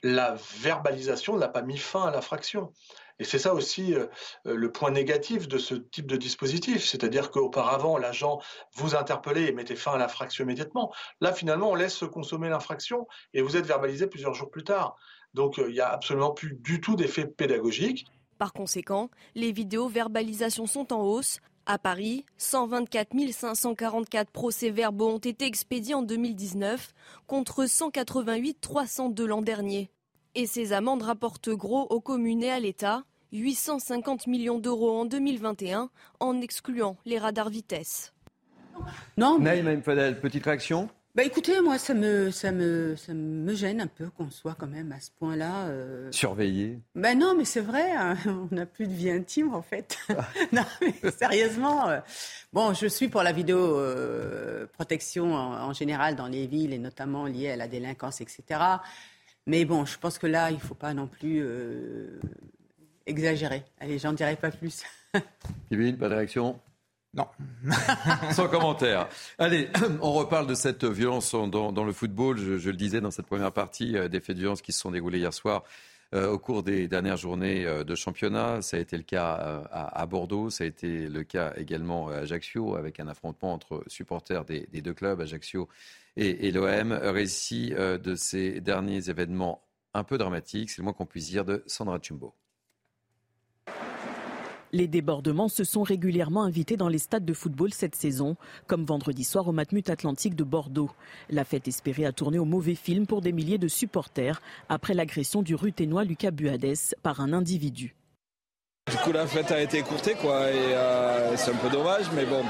la verbalisation n'a pas mis fin à l'infraction. Et c'est ça aussi euh, euh, le point négatif de ce type de dispositif, c'est-à-dire qu'auparavant, l'agent vous interpellait et mettait fin à l'infraction immédiatement. Là, finalement, on laisse se consommer l'infraction et vous êtes verbalisé plusieurs jours plus tard. Donc, euh, il n'y a absolument plus du tout d'effet pédagogique. Par conséquent, les vidéos verbalisations sont en hausse. À Paris, 124 544 procès-verbaux ont été expédiés en 2019 contre 188 302 l'an dernier. Et ces amendes rapportent gros aux communes et à l'État, 850 millions d'euros en 2021, en excluant les radars vitesse. Non. Mais... Fadel, petite réaction? Bah écoutez, moi, ça me, ça me, ça me gêne un peu qu'on soit quand même à ce point-là. Euh... Surveillé. Ben non, mais c'est vrai, hein, on n'a plus de vie intime en fait. non, mais sérieusement. Euh, bon, je suis pour la vidéo euh, protection en, général dans les villes et notamment liée à la délinquance, etc. Mais bon, je pense que là, il ne faut pas non plus euh, exagéré. Allez, j'en dirai pas plus. Kevin, pas de réaction? Non. Sans commentaire. Allez, on reparle de cette violence dans, le football. Je, le disais dans cette première partie, euh, des faits de violence qui se sont déroulés hier soir euh, au cours des dernières journées euh, de championnat. Ça a été le cas à, Bordeaux, ça a été le cas également à Ajaccio, avec un affrontement entre supporters des, deux clubs, Ajaccio et, et l'OM. Récit de ces derniers événements un peu dramatiques, c'est le moins qu'on puisse dire, de Sandra Chumbo. Les débordements se sont régulièrement invités dans les stades de football cette saison, comme vendredi soir au Matmut Atlantique de Bordeaux. La fête espérée a tourné au mauvais film pour des milliers de supporters après l'agression du ruténois Lucas Buades par un individu. Du coup, la fête a été écourtée, quoi, et euh, c'est un peu dommage, mais bon.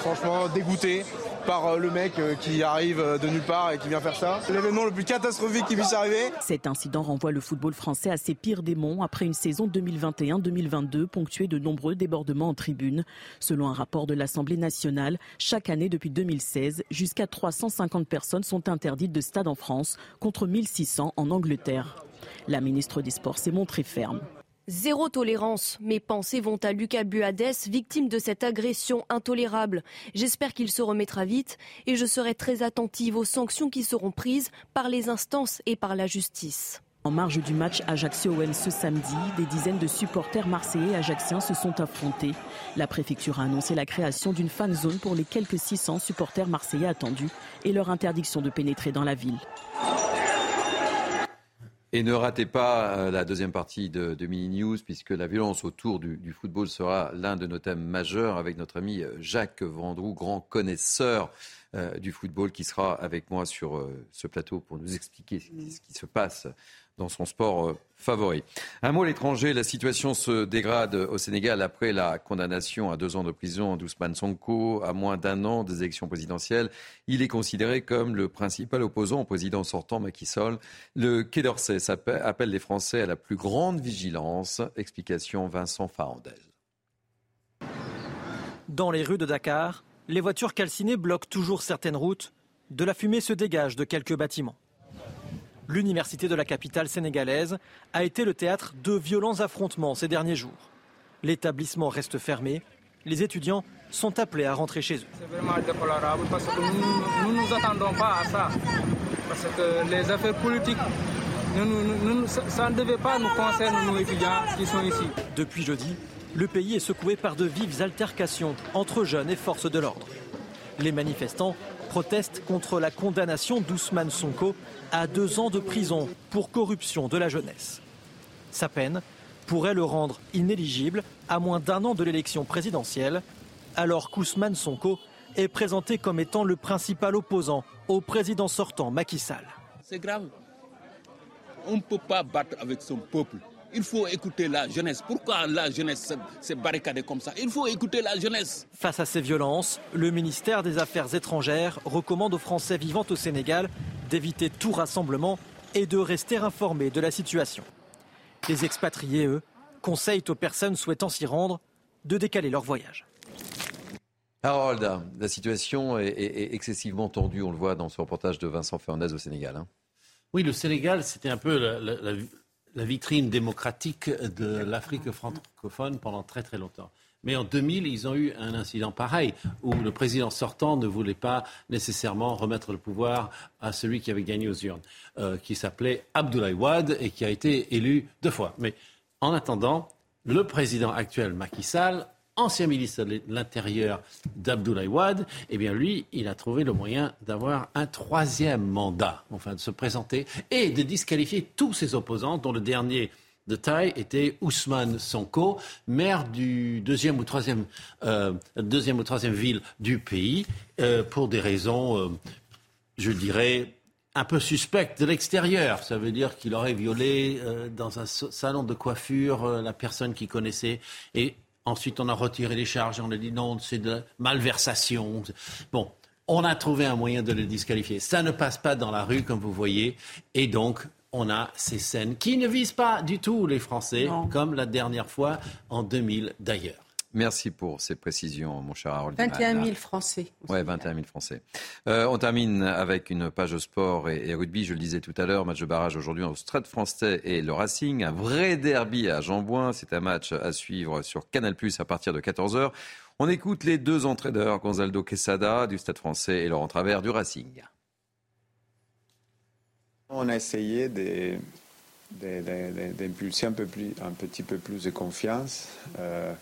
Franchement, dégoûté par euh, le mec euh, qui arrive de nulle part et qui vient faire ça. C'est l'événement le plus catastrophique qui puisse arriver. Cet incident renvoie le football français à ses pires démons après une saison 2021-2022 ponctuée de nombreux débordements en tribune. Selon un rapport de l'Assemblée nationale, chaque année depuis 2016, jusqu'à 350 personnes sont interdites de stade en France contre 1600 en Angleterre. La ministre des Sports s'est montrée ferme. Zéro tolérance. Mes pensées vont à Lucas Buades, victime de cette agression intolérable. J'espère qu'il se remettra vite et je serai très attentive aux sanctions qui seront prises par les instances et par la justice. En marge du match Ajaccio-OM ce samedi, des dizaines de supporters marseillais et ajaxiens se sont affrontés. La préfecture a annoncé la création d'une fan zone pour les quelques 600 supporters marseillais attendus et leur interdiction de pénétrer dans la ville. Et ne ratez pas euh, la deuxième partie de, Mini News, puisque la violence autour du, football sera l'un de nos thèmes majeurs avec notre ami euh, Jacques Vendroux, grand connaisseur euh, du football, qui sera avec moi sur ce plateau pour nous expliquer ce qui se passe dans son sport euh, favori. Un mot à l'étranger, la situation se dégrade au Sénégal après la condamnation à deux ans de prison d'Ousmane Sonko à moins d'un an des élections présidentielles. Il est considéré comme le principal opposant au président sortant Macky Sall. Le Quai d'Orsay appelle les Français à la plus grande vigilance. Explication Vincent Farandel. Dans les rues de Dakar, les voitures calcinées bloquent toujours certaines routes. De la fumée se dégage de quelques bâtiments l'université de la capitale sénégalaise a été le théâtre de violents affrontements ces derniers jours. L'établissement reste fermé. Les étudiants sont appelés à rentrer chez eux. C'est vraiment déplorable parce que nous ne nous attendons pas à ça. Parce que les affaires politiques, ça ne devait pas nous concerner, nous étudiants qui sont ici. Depuis jeudi, le pays est secoué par de vives altercations entre jeunes et forces de l'ordre. Les manifestants protestent contre la condamnation d'Ousmane Sonko à deux ans de prison pour corruption de la jeunesse. Sa peine pourrait le rendre inéligible à moins d'un an de l'élection présidentielle, alors qu'Ousmane Sonko est présenté comme étant le principal opposant au président sortant Macky Sall. C'est grave. On ne peut pas battre avec son peuple. Il faut écouter la jeunesse. Pourquoi la jeunesse s'est barricadée comme ça? Il faut écouter la jeunesse. Face à ces violences, le ministère des Affaires étrangères recommande aux Français vivant au Sénégal d'éviter tout rassemblement et de rester informés de la situation. Les expatriés, eux, conseillent aux personnes souhaitant s'y rendre de décaler leur voyage. Harold, la situation est, excessivement tendue, on le voit dans ce reportage de Vincent Fernandez au Sénégal. Hein. Oui, le Sénégal, c'était un peu la vitrine démocratique de l'Afrique francophone pendant très très longtemps. Mais en 2000, ils ont eu un incident pareil, où le président sortant ne voulait pas nécessairement remettre le pouvoir à celui qui avait gagné aux urnes, euh, qui s'appelait Abdoulaye Wade et qui a été élu deux fois. Mais en attendant, le président actuel, Macky Sall, ancien ministre de l'Intérieur d'Abdoulaye Wade, eh bien lui, il a trouvé le moyen d'avoir un troisième mandat, enfin de se présenter et de disqualifier tous ses opposants, dont le dernier de taille était Ousmane Sonko, maire du deuxième ou troisième, euh, deuxième ou troisième ville du pays, euh, pour des raisons, euh, je dirais, un peu suspectes de l'extérieur. Ça veut dire qu'il aurait violé dans un salon de coiffure la personne qu'il connaissait. Et ensuite, on a retiré les charges. On a dit non, c'est de malversation. Bon, on a trouvé un moyen de le disqualifier. Ça ne passe pas dans la rue, comme vous voyez. Et donc, on a ces scènes qui ne visent pas du tout les Français, comme la dernière fois en 2000 d'ailleurs. Merci pour ces précisions, mon cher Harold. 21 000 Français. Oui, 21 000 Français. Euh, on termine avec une page sport et, rugby. Je le disais tout à l'heure, match de barrage aujourd'hui au Stade français et le Racing. Un vrai derby à Jean-Bouin. C'est un match à suivre sur Canal Plus à partir de 14h. On écoute les deux entraîneurs, Gonzalo Quesada du Stade français et Laurent Travers du Racing. On a essayé d'impulser un, peu plus, un petit peu plus de confiance. Euh,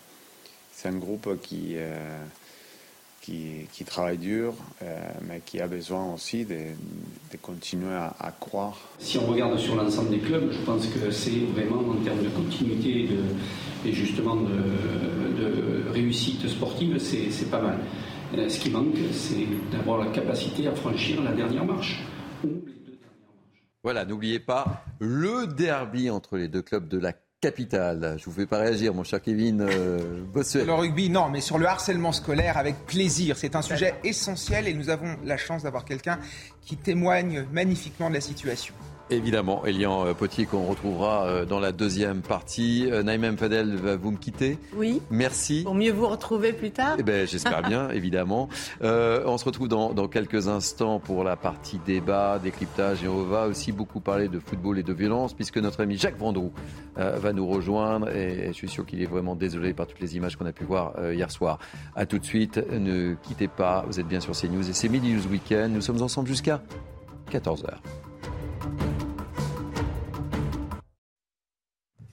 c'est un groupe qui, euh, qui, qui, travaille dur, euh, mais qui a besoin aussi de, de continuer à, à, croire. Si on regarde sur l'ensemble des clubs, je pense que c'est vraiment en termes de continuité et, de, et justement de, de, réussite sportive, c'est pas mal. Euh, ce qui manque, c'est d'avoir la capacité à franchir la dernière marche. Voilà, n'oubliez pas le derby entre les deux clubs de la capitale. Je vous fais pas réagir, mon cher Kevin euh, le rugby, non, mais sur le harcèlement scolaire, avec plaisir. C'est un sujet essentiel et nous avons la chance d'avoir quelqu'un qui témoigne magnifiquement de la situation. Évidemment, Elian euh, Potier qu'on retrouvera euh, dans la deuxième partie. Euh, Naïm Fadel, va vous me quitter Oui. Merci. Pour mieux vous retrouver plus tard eh ben, J'espère bien, évidemment. on se retrouve dans, quelques instants pour la partie débat, décryptage et on va aussi beaucoup parler de football et de violence puisque notre ami Jacques Vendroux va nous rejoindre et, je suis sûr qu'il est vraiment désolé par toutes les images qu'on a pu voir hier soir. A tout de suite, ne quittez pas, vous êtes bien sur CNews et c'est Midi News Weekend. Nous sommes ensemble jusqu'à 14h.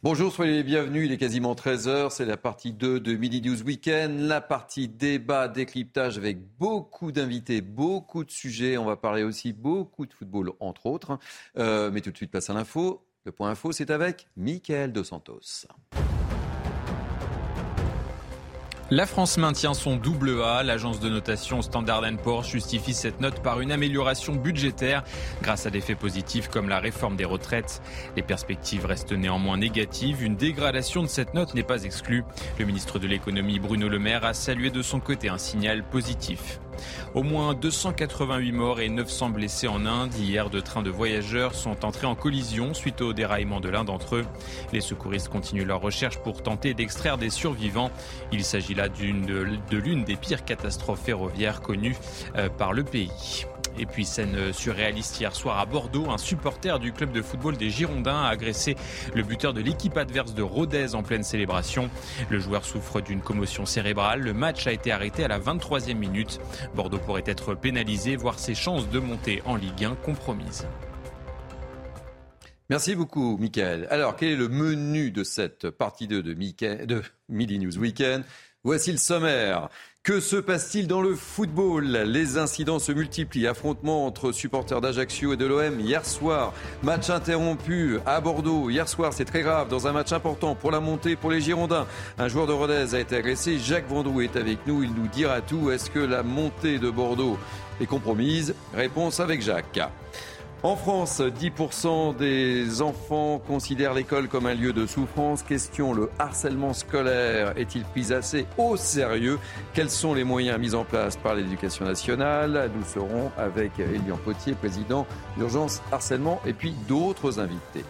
Bonjour, soyez les bienvenus. Il est quasiment 13h. C'est la partie 2 de Midi News Weekend. La partie débat, décryptage avec beaucoup d'invités, beaucoup de sujets. On va parler aussi beaucoup de football, entre autres. Euh, mais tout de suite, place à l'info. Le point info, c'est avec Mickaël Dos Santos. La France maintient son double A. L'agence de notation Standard Poor's justifie cette note par une amélioration budgétaire grâce à des faits positifs comme la réforme des retraites. Les perspectives restent néanmoins négatives. Une dégradation de cette note n'est pas exclue. Le ministre de l'économie Bruno Le Maire a salué de son côté un signal positif. Au moins 288 morts et 900 blessés en Inde. Hier, deux trains de voyageurs sont entrés en collision suite au déraillement de l'un d'entre eux. Les secouristes continuent leur recherche pour tenter d'extraire des survivants. Il s'agit là de l'une des pires catastrophes ferroviaires connues euh, par le pays. Et puis scène surréaliste hier soir à Bordeaux, un supporter du club de football des Girondins a agressé le buteur de l'équipe adverse de Rodez en pleine célébration. Le joueur souffre d'une commotion cérébrale. Le match a été arrêté à la 23e minute. Bordeaux pourrait être pénalisé, voire ses chances de monter en Ligue 1 compromises. Merci beaucoup, Michael. Alors, quel est le menu de cette partie 2 de, de Midi News Weekend? Voici le sommaire. Que se passe-t-il dans le football? Les incidents se multiplient. Affrontement entre supporters d'Ajaccio et de l'OM hier soir. Match interrompu à Bordeaux. Hier soir, c'est très grave. Dans un match important pour la montée pour les Girondins. Un joueur de Rodez a été agressé. Jacques Vendroux est avec nous. Il nous dira tout. Est-ce que la montée de Bordeaux est compromise? Réponse avec Jacques. En France, 10% des enfants considèrent l'école comme un lieu de souffrance. Question, le harcèlement scolaire est-il pris assez au sérieux? Quels sont les moyens mis en place par l'éducation nationale? Nous serons avec Elian Potier, président d'Urgence Harcèlement, et puis d'autres invités.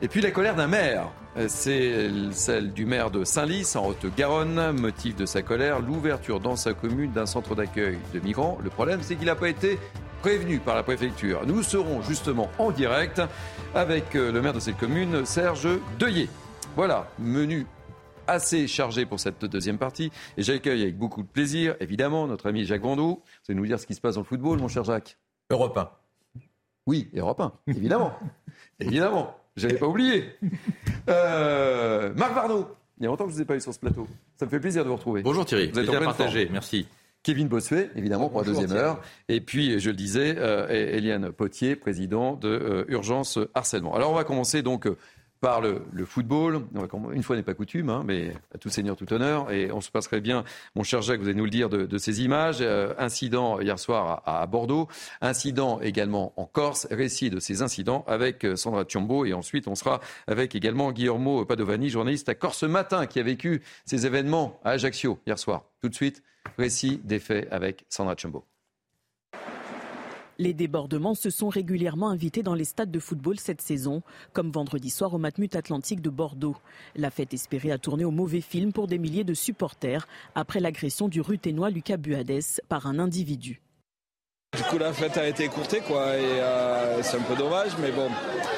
Et puis la colère d'un maire. C'est celle du maire de Saint-Lys en Haute-Garonne. Motif de sa colère, l'ouverture dans sa commune d'un centre d'accueil de migrants. Le problème, c'est qu'il n'a pas été prévenu par la préfecture. Nous serons justement en direct avec euh, le maire de cette commune, Serge Deuillet. Voilà, menu assez chargé pour cette deuxième partie. Et j'accueille avec beaucoup de plaisir, évidemment, notre ami Jacques Vendou. Vous allez nous dire ce qui se passe dans le football, mon cher Jacques Europe 1. Oui, Europe 1, évidemment. évidemment, je n'avais pas oublié. Euh, Marc Varno, il y a longtemps que je ne vous ai pas eu sur ce plateau. Ça me fait plaisir de vous retrouver. Bonjour Thierry, vous êtes en partagé, merci. Kevin Bossuet, évidemment, pour la deuxième heure. Et puis, je le disais, euh, Eliane Potier, président de euh, Urgence Harcèlement. Alors, on va commencer donc euh, par le, football. Une fois n'est pas coutume, hein, mais à tout seigneur, tout honneur. Et on se passerait bien, mon cher Jacques, vous allez nous le dire, de, ces images. incident hier soir à, Bordeaux, incident également en Corse, récit de ces incidents avec Sandra Tiombo. Et ensuite, on sera avec également Guillermo Padovani, journaliste à Corse Matin, qui a vécu ces événements à Ajaccio hier soir. Tout de suite, Récit des faits avec Sandra Chumbo. Les débordements se sont régulièrement invités dans les stades de football cette saison, comme vendredi soir au Matmut Atlantique de Bordeaux. La fête espérée a tourné au mauvais film pour des milliers de supporters après l'agression du ruténois Lucas Buades par un individu. Du coup, la fête a été écourtée, quoi, et euh, c'est un peu dommage, mais bon.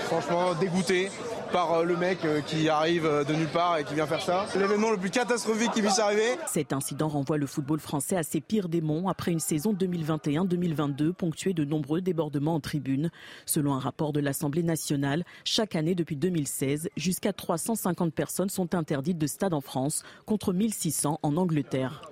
Franchement, dégoûté par euh, le mec euh, qui arrive de nulle part et qui vient faire ça. C'est l'événement le plus catastrophique qui puisse arriver. Cet incident renvoie le football français à ses pires démons après une saison 2021-2022 ponctuée de nombreux débordements en tribune. Selon un rapport de l'Assemblée nationale, chaque année depuis 2016, jusqu'à 350 personnes sont interdites de stade en France contre 1600 en Angleterre.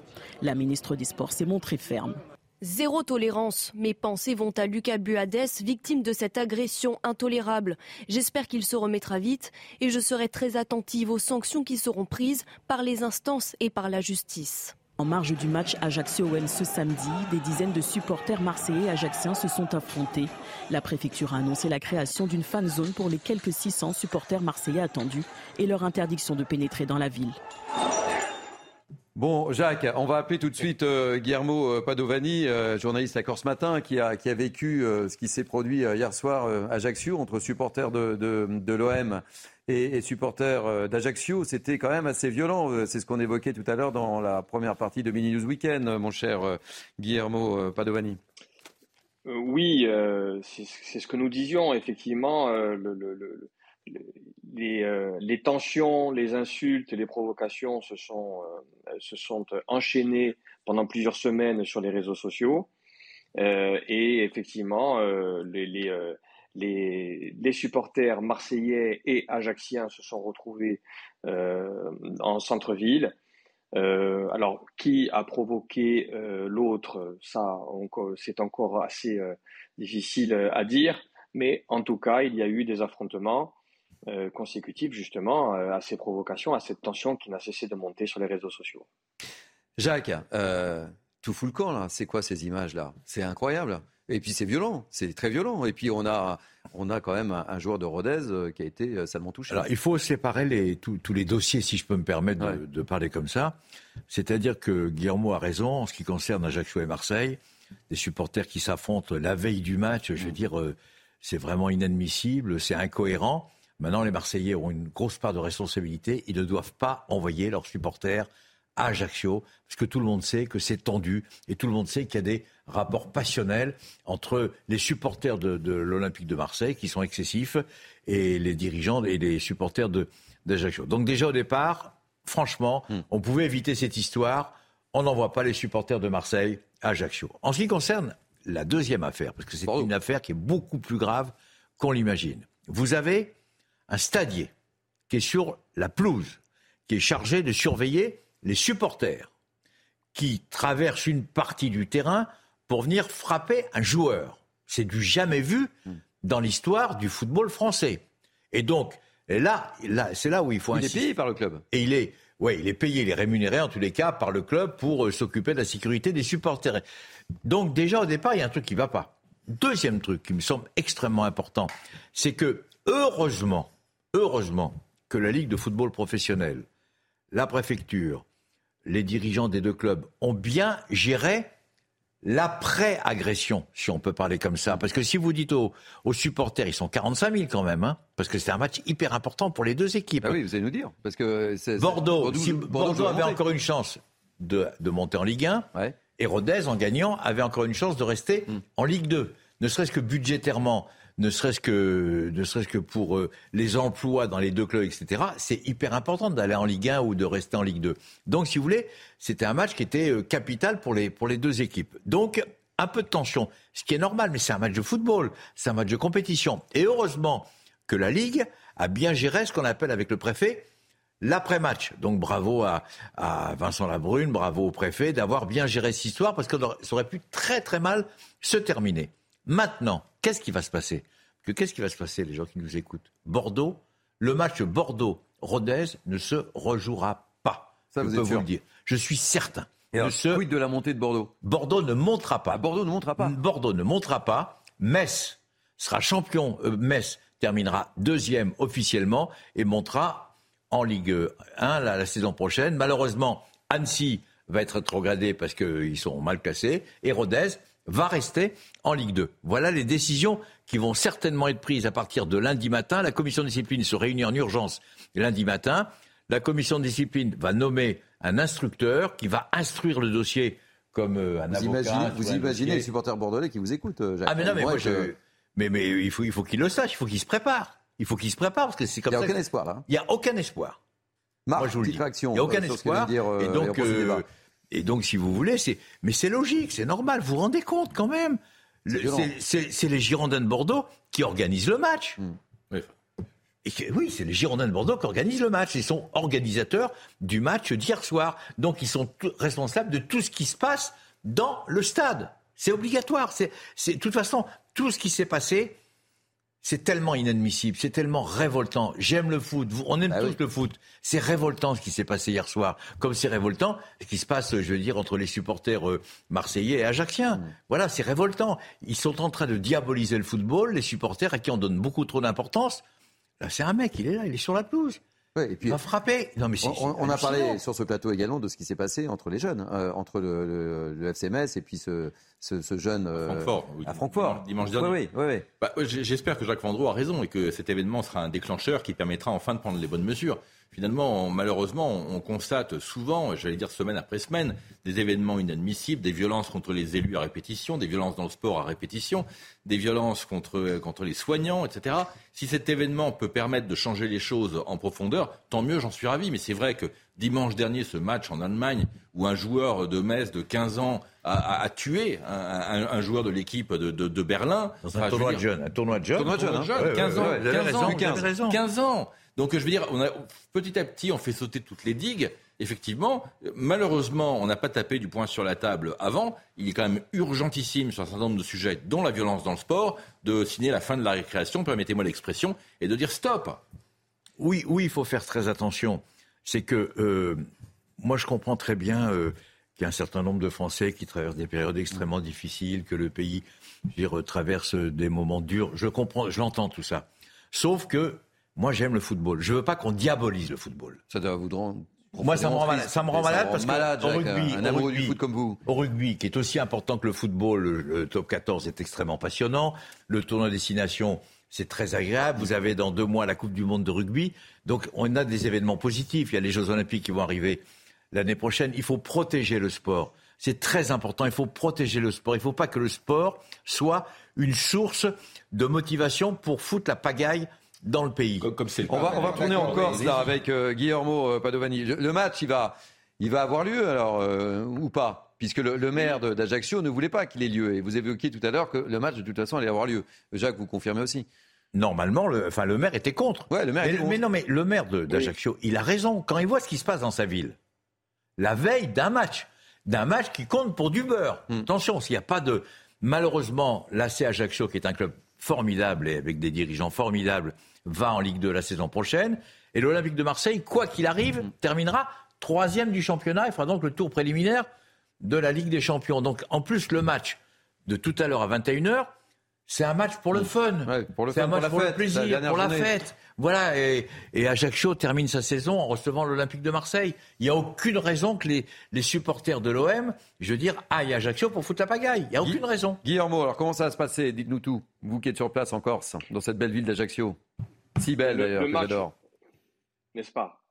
La ministre des Sports s'est montrée ferme. Zéro tolérance. Mes pensées vont à Lucas Buades, victime de cette agression intolérable. J'espère qu'il se remettra vite et je serai très attentive aux sanctions qui seront prises par les instances et par la justice. En marge du match Ajaccio-OM ce samedi, des dizaines de supporters marseillais et ajaxiens se sont affrontés. La préfecture a annoncé la création d'une fan zone pour les quelques 600 supporters marseillais attendus et leur interdiction de pénétrer dans la ville. Bon, Jacques, on va appeler tout de suite euh, Guillermo euh, Padovani, euh, journaliste à Corse Matin, qui a, vécu ce qui s'est produit hier soir à Ajaccio entre supporters de, l'OM et, supporters d'Ajaccio. C'était quand même assez violent. C'est ce qu'on évoquait tout à l'heure dans la première partie de Mini News Weekend, mon cher Guillermo Padovani. Oui, c'est ce que nous disions. Effectivement, les, euh, les, tensions, les insultes, les provocations se sont, euh, sont enchaînées pendant plusieurs semaines sur les réseaux sociaux. Euh, et effectivement, les, supporters marseillais et ajaxiens se sont retrouvés en centre-ville. alors, qui a provoqué l'autre, ça, c'est encore assez difficile à dire. Mais en tout cas, il y a eu des affrontements. Euh, justement euh, à ces provocations, à cette tension qui n'a cessé de monter sur les réseaux sociaux. Jacques, euh, tout fout le camp là. C'est quoi ces images-là? C'est incroyable. Et puis c'est violent, c'est très violent. Et puis on a, on a quand même un, joueur de Rodez qui a été salement touché. Alors il faut séparer les, tous les dossiers, si je peux me permettre de, parler comme ça. C'est-à-dire que Guillermo a raison en ce qui concerne Ajaccio et Marseille. Des supporters qui s'affrontent la veille du match, je veux mm. dire, c'est vraiment inadmissible, c'est incohérent. Maintenant, les Marseillais ont une grosse part de responsabilité. Ils ne doivent pas envoyer leurs supporters à Ajaccio, parce que tout le monde sait que c'est tendu et tout le monde sait qu'il y a des rapports passionnels entre les supporters de, l'Olympique de Marseille, qui sont excessifs, et les dirigeants et les supporters d'Ajaccio. Donc déjà au départ, franchement, hmm. on pouvait éviter cette histoire. On n'envoie pas les supporters de Marseille à Ajaccio. En ce qui concerne la deuxième affaire, parce que c'est une affaire qui est beaucoup plus grave qu'on l'imagine. Vous avez un stadier qui est sur la pelouse, qui est chargé de surveiller les supporters, qui traversent une partie du terrain pour venir frapper un joueur. C'est du jamais vu dans l'histoire du football français. Et donc, là, là c'est là où il faut Il est payé par le club. Et il est, ouais, il est payé, il est rémunéré en tous les cas par le club pour euh, s'occuper de la sécurité des supporters. Donc déjà au départ, il y a un truc qui ne va pas. Deuxième truc qui me semble extrêmement important, c'est que heureusement, heureusement que la Ligue de football professionnel, la préfecture, les dirigeants des deux clubs ont bien géré l'après-agression, si on peut parler comme ça. Parce que si vous dites aux, supporters, ils sont 45 000 quand même, hein, parce que c'est un match hyper important pour les deux équipes. Ah oui, vous allez nous dire. Parce que Bordeaux, si Bordeaux, avait encore une chance de, monter en Ligue 1, et Rodez, en gagnant, avait encore une chance de rester hmm. en Ligue 2. Ne serait-ce que budgétairement, ne serait-ce que, ne serait-ce que pour euh, les emplois dans les deux clubs, etc., c'est hyper important d'aller en Ligue 1 ou de rester en Ligue 2. Donc, si vous voulez, c'était un match qui était euh, capital pour les, pour les deux équipes. Donc, un peu de tension, ce qui est normal, mais c'est un match de football, c'est un match de compétition. Et heureusement que la Ligue a bien géré ce qu'on appelle avec le préfet l'après-match. Donc bravo à, à, Vincent Labrune, bravo au préfet d'avoir bien géré cette histoire parce que ça aurait pu très très mal se terminer. Maintenant, qu'est-ce qui va se passer que Qu'est-ce qui va se passer, les gens qui nous écoutent? Bordeaux, le match Bordeaux-Rodez ne se rejouera pas. Ça, vous, vous le dire. Je suis certain. Et alors, ce... de la montée de Bordeaux? Bordeaux ne montera pas. Ah, Bordeaux ne montera pas. Bordeaux ne montera pas. Metz sera champion. Euh, Metz terminera deuxième officiellement et montera en Ligue 1 la, la saison prochaine. Malheureusement, Annecy va être rétrogradé parce qu'ils sont mal classés. Et Rodez va rester en Ligue 2. Voilà les décisions qui vont certainement être prises à partir de lundi matin. La commission de discipline se réunit en urgence lundi matin. La commission de discipline va nommer un instructeur qui va instruire le dossier comme euh, un vous avocat. Imaginez, vous un imaginez les supporters bordelais qui vous écoutent, euh, Jacques. Ah mais non, mais Moi, moi, je- je... mais, mais il faut, il faut qu'il le sache, il faut qu'il se prépare. Il faut qu'il se prépare parce que c'est comme Il n'y a ça. aucun espoir là. Il n'y a auquel espoir. Marc, Moi, je vous le dis. Il n'y a aucun euh, espoir. dire, et, donc, euh. Et donc, si vous voulez, c'est. Mais c'est logique, c'est normal. Vous vous rendez compte quand même. Violent. c'est- les Girondins de Bordeaux qui organisent le match. Hmm. Et que- oui, c'est les Girondins de Bordeaux qui organisent le match. Ils sont organisateurs du match d'hier soir. Donc, ils sont responsables de tout ce qui se passe dans le stade. C'est obligatoire. C'est, de toute façon, tout ce qui s'est passé, c'est tellement inadmissible, c'est tellement révoltant. J'aime le foot, vous- on aime Ah tous oui. le foot. C'est révoltant ce qui s'est passé hier soir, comme c'est révoltant ce qui se passe, je veux dire, entre les supporters euh, marseillais et ajacciens. Mm. Voilà, c'est révoltant. Ils sont en train de diaboliser le football, les supporters à qui on donne beaucoup trop d'importance. Là, c'est un mec, il est là, il est sur la pelouse. Ouais, et puis, Il va frapper. Non, mais on, on- a parlé sur ce plateau également de ce qui s'est passé entre les jeunes, euh, entre le, le, le FCMS et puis ce, ce, ce jeune euh, Francfort, oui. à Francfort. Dimanche dernier. oui, oui, oui. Bah, J'espère que Jacques Vendroux a raison et que cet événement sera un déclencheur qui permettra enfin de prendre les bonnes mesures. Finalement, on- malheureusement, on on constate souvent, j'allais dire semaine après semaine, des événements inadmissibles, des violences contre les élus à répétition, des violences dans le sport à répétition, des violences contre, contre les soignants, etc. Si cet événement peut permettre de changer les choses en profondeur, tant mieux, j'en suis ravi. Mais c'est vrai que dimanche dernier, ce match en Allemagne, où un joueur de Metz de 15 ans a, a- a tué un, un- un joueur de l'équipe de, de- de Berlin. Dans un tournoi de jeunes, un tournoi de jeunes. Tournoi de jeunes, hein. Ouais, ouais, 15 ans, ouais, vous avez 15 raison, ans, vous avez raison. 15 ans. Donc je veux dire, petit à petit, on fait sauter toutes les digues. Effectivement, malheureusement, on n'a pas tapé du poing sur la table avant. Il est quand même urgentissime sur un certain nombre de sujets, dont la violence dans le sport, de signer la fin de la récréation, permettez-moi l'expression, et de dire stop. Oui, oui, il faut faire très attention. C'est que euh, moi, je comprends très bien euh, qu'il y a un certain nombre de Français qui traversent des périodes extrêmement difficiles, que le pays dire, traverse des moments durs. Je comprends, je l'entends tout ça. Sauf que moi, j'aime le football. Je veux pas qu'on diabolise le football. Ça doit vous rendre. Moi, ça me rend malade. Ça me rend malade parce que malade, au rugby, un au amoureux rugby- du foot comme vous. Au rugby, qui est aussi important que le football, le, le top 14 est extrêmement passionnant. Le tournoi destination, c'est très agréable. Vous avez dans deux mois la Coupe du Monde de rugby. Donc, on a des événements positifs. Il y a les Jeux Olympiques qui vont arriver l'année prochaine. Il faut protéger le sport. C'est très important. Il faut protéger le sport. Il ne faut pas que le sport soit une source de motivation pour foutre la pagaille dans le pays. Comme c'est le On va, on va tourner en Corse là avec euh, Guillermo euh, Padovani. Le, le match, il va, il va avoir lieu alors euh, ou pas Puisque le, le maire d'Ajaccio ne voulait pas qu'il ait lieu. Et vous évoquiez tout à l'heure que le match de toute façon allait avoir lieu. Jacques, vous confirmez aussi Normalement, le, enfin, le maire était contre. Ouais, le maire mais, était contre. mais non, mais le maire d'Ajaccio, il a raison. Quand il voit ce qui se passe dans sa ville, la veille d'un match, d'un match qui compte pour du beurre. Hmm. Attention, s'il n'y a pas de. Malheureusement, l'AC Ajaccio, qui est un club formidable et avec des dirigeants formidables, va en Ligue 2 la saison prochaine. Et l'Olympique de Marseille, quoi qu'il arrive, Hmm. terminera troisième du championnat et fera donc le tour préliminaire de la Ligue des Champions. Donc, en plus, le match de tout à l'heure à 21h, c'est un match pour le fun. Ouais, pour le c'est fun, un pour match le la plaisir, pour la fête. Voilà, et, et Ajaccio termine sa saison en recevant l'Olympique de Marseille. Il n'y a aucune raison que les, les supporters de l'OM, je veux dire, aillent à Ajaccio pour foutre la pagaille. Il n'y a aucune raison. Guillermo, alors comment ça va se passer? Dites-nous tout. Vous qui êtes sur place en Corse, dans cette belle ville d'Ajaccio. Si belle Le- d'ailleurs, que j'adore. n'est-ce pas?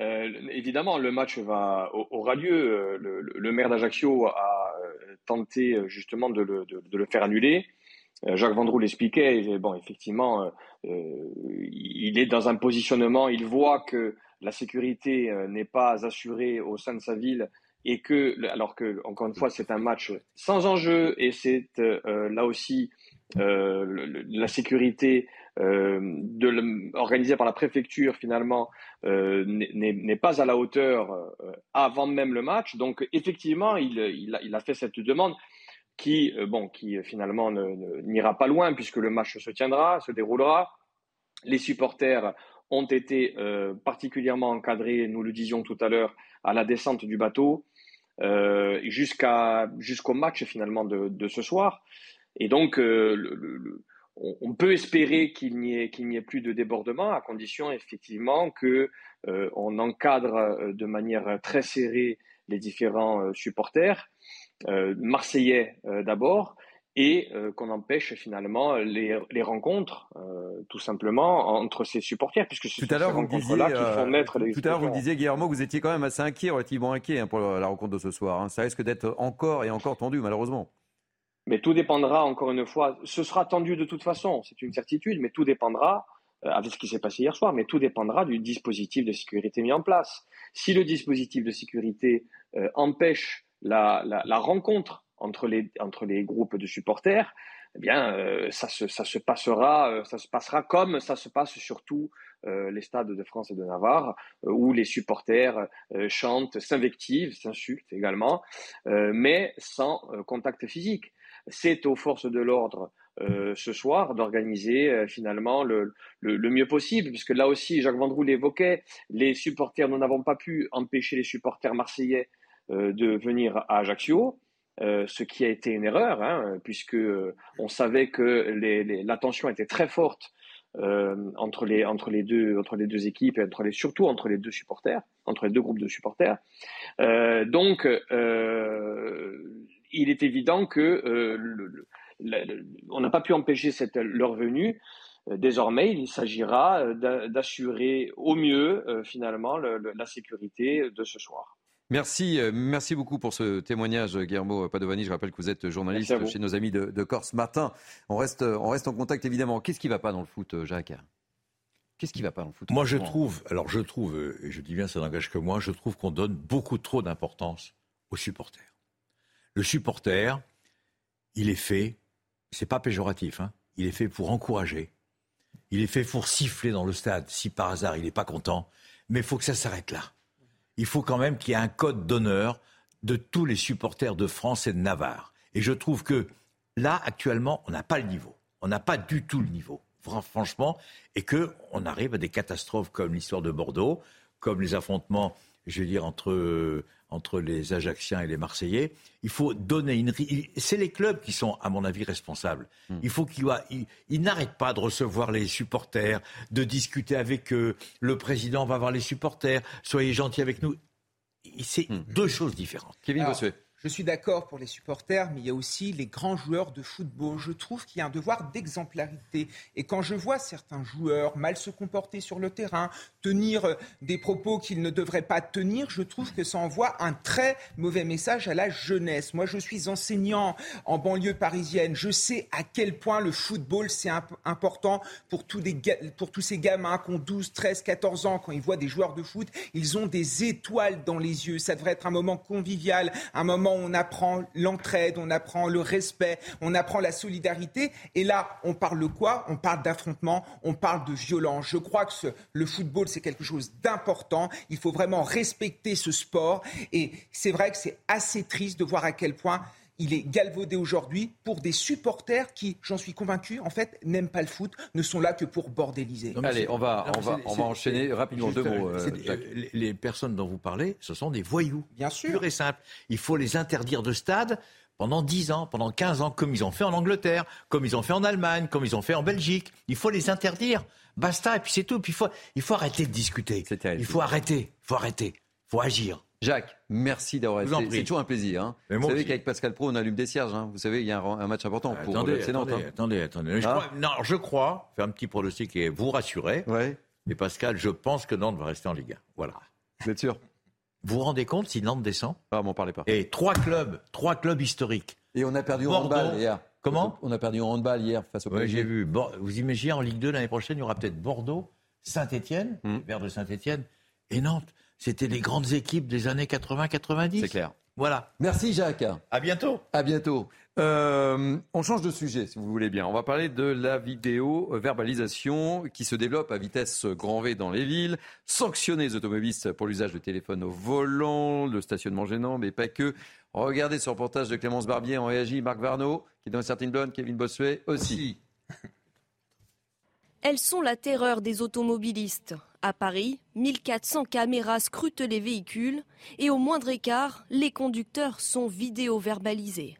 Euh, Évidemment, le match va, aura lieu. Euh, Le, le- le maire d'Ajaccio a euh, tenté justement de le, de- de le faire annuler. Euh, Jacques Vendroux l'expliquait. Bon, effectivement, euh, euh, il est dans un positionnement. Il voit que la sécurité euh, n'est pas assurée au sein de sa ville et que, alors que, encore une fois, c'est un match sans enjeu et c'est euh, là aussi euh, la sécurité euh, de organisée par la préfecture finalement euh, n'est pas à la hauteur avant même le match. Donc effectivement, il, il, a, il a fait cette demande qui, euh, bon, qui euh, finalement n'ira pas loin puisque le match se tiendra, se déroulera. Les supporters ont été euh, particulièrement encadrés, nous le disions tout à l'heure, à la descente du bateau jusqu'à jusqu'au match finalement de, ce soir. Et donc, on, peut espérer qu'il n'y ait, n'y ait plus de débordement, à condition effectivement que euh, on encadre de manière très serrée les différents supporters marseillais d'abord et qu'on empêche finalement les, rencontres, tout simplement, entre ces supporters, puisque c'est ces rencontres-là qui font naître les Tout à l'heure, vous disiez, Guillermo, que vous étiez quand même assez inquiet, relativement inquiet hein, pour la rencontre de ce soir. Hein. Ça risque d'être encore et encore tendu, malheureusement. Mais tout dépendra, encore une fois, ce sera tendu de toute façon, c'est une certitude, mais tout dépendra, euh, avec ce qui s'est passé hier soir, mais tout dépendra du dispositif de sécurité mis en place. Si le dispositif de sécurité euh, empêche la, rencontre entre les, entre les groupes de supporters, eh bien, euh, ça, se, ça, se passera, ça se passera comme ça se passe surtout les stades de France et de Navarre, où les supporters chantent, s'invectivent, s'insultent également, mais sans contact physique. C'est aux forces de l'ordre euh, ce soir d'organiser euh, finalement le, mieux possible, puisque là aussi, Jacques Vendroux l'évoquait, les supporters, nous n'avons pas pu empêcher les supporters marseillais euh, de venir à Ajaccio. ce qui a été une erreur, hein, puisque on savait que la tension était très forte entre, les, entre, les deux, entre les deux équipes et entre les, surtout entre les deux supporters, entre les deux groupes de supporters. donc, il est évident que euh, on n'a pas pu empêcher cette, leur venue. Euh, désormais, il s'agira euh, d'assurer au mieux, finalement, la sécurité de ce soir. Merci, merci beaucoup pour ce témoignage, Guillermo Padovani. Je rappelle que vous êtes journaliste chez nos amis de, de, Corse Matin. On reste, on reste en contact évidemment. Qu'est-ce qui ne va pas dans le foot, Jacques? Qu'est-ce qui ne va pas dans le foot Moi, je trouve, alors je trouve, et je dis bien ça n'engage que moi, je trouve qu'on donne beaucoup trop d'importance aux supporters. Le supporter, il est fait, c'est pas péjoratif, hein, il est fait pour encourager. Il est fait pour siffler dans le stade si par hasard il n'est pas content. Mais il faut que ça s'arrête là. Il faut quand même qu'il y ait un code d'honneur de tous les supporters de France et de Navarre. Et je trouve que là, actuellement, on n'a pas le niveau. On n'a pas du tout le niveau, franchement. Et qu'on arrive à des catastrophes comme l'histoire de Bordeaux, comme les affrontements, je veux dire, entre entre les Ajacciens et les Marseillais. Il faut donner une. C'est les clubs qui sont, à mon avis, responsables. Hmm. Il faut qu'ils il, n'arrêtent pas de recevoir les supporters, de discuter avec eux. Le président va voir les supporters. Soyez gentils avec nous. C'est hmm. deux choses différentes. Kevin je suis d'accord pour les supporters, mais il y a aussi les grands joueurs de football. Je trouve qu'il y a un devoir d'exemplarité. Et quand je vois certains joueurs mal se comporter sur le terrain, tenir euh, des propos qu'ils ne devraient pas tenir, je trouve que ça envoie un très mauvais message à la jeunesse. Moi, je suis enseignant en banlieue parisienne. Je sais à quel point le football, c'est important pour tous, pour tous ces gamins qui ont 12, 13, 14 ans. Quand ils voient des joueurs de foot, ils ont des étoiles dans les yeux. Ça devrait être un moment convivial, un moment on apprend l'entraide, on apprend le respect, on apprend la solidarité. Et là, on parle de quoi? On parle d'affrontement, on parle de violence. Je crois que le football, c'est quelque chose d'important. Il faut vraiment respecter ce sport. Et c'est vrai que c'est assez triste de voir à quel point il est galvaudé aujourd'hui pour des supporters qui, j'en suis convaincu, en fait, n'aiment pas le foot, ne sont là que pour bordéliser. Allez, on va, on va, on va enchaîner rapidement deux mots. Euh, les, personnes dont vous parlez, ce sont des voyous. Bien sûr. Pur et simple. Il faut les interdire de stade pendant 10 ans, pendant 15 ans, comme ils ont fait en Angleterre, comme ils ont fait en Allemagne, comme ils ont fait en Belgique. Il faut les interdire. Basta, et puis c'est tout. Puis il faut, il faut arrêter de discuter. Il faut arrêter. Il faut arrêter. Il faut agir. Jacques, merci d'avoir été. C'est toujours un plaisir. Hein. Vous savez qu'avec Pascal Pro, on allume des cierges. Hein. Vous savez, il y a un, match important pour attendez, attendez, hein. attendez, attendez, Je ah. crois, non, je crois, faire un petit pronostic et vous rassurer. Ouais. Mais Pascal, je pense que Nantes va rester en Ligue 1. Voilà. Vous êtes sûr? Vous vous rendez compte si Nantes descend? Ah, m'en parlez pas. Et trois clubs, trois clubs historiques. Et on a perdu au handball hier. Comment? On a perdu au handball hier face au PSG. j'ai vu. Bon, vous imaginez en Ligue 2 l'année prochaine, il y aura peut-être Bordeaux, Saint-Étienne, hmm. vers de Saint-Étienne et Nantes c'était les grandes équipes des années 80-90. C'est clair. Voilà. Merci Jacques. À bientôt. À bientôt. Euh, on change de sujet, si vous voulez bien. On va parler de la vidéo verbalisation qui se développe à vitesse grand V dans les villes. Sanctionner les automobilistes pour l'usage de téléphone au volant, le stationnement gênant, mais pas que. Regardez ce reportage de Clémence Barbier, on réagit. Marc Varno, qui est dans une certaine blonde, Kevin Bossuet aussi. Elles sont la terreur des automobilistes. À Paris, 1400 caméras scrutent les véhicules et au moindre écart, les conducteurs sont vidéo-verbalisés.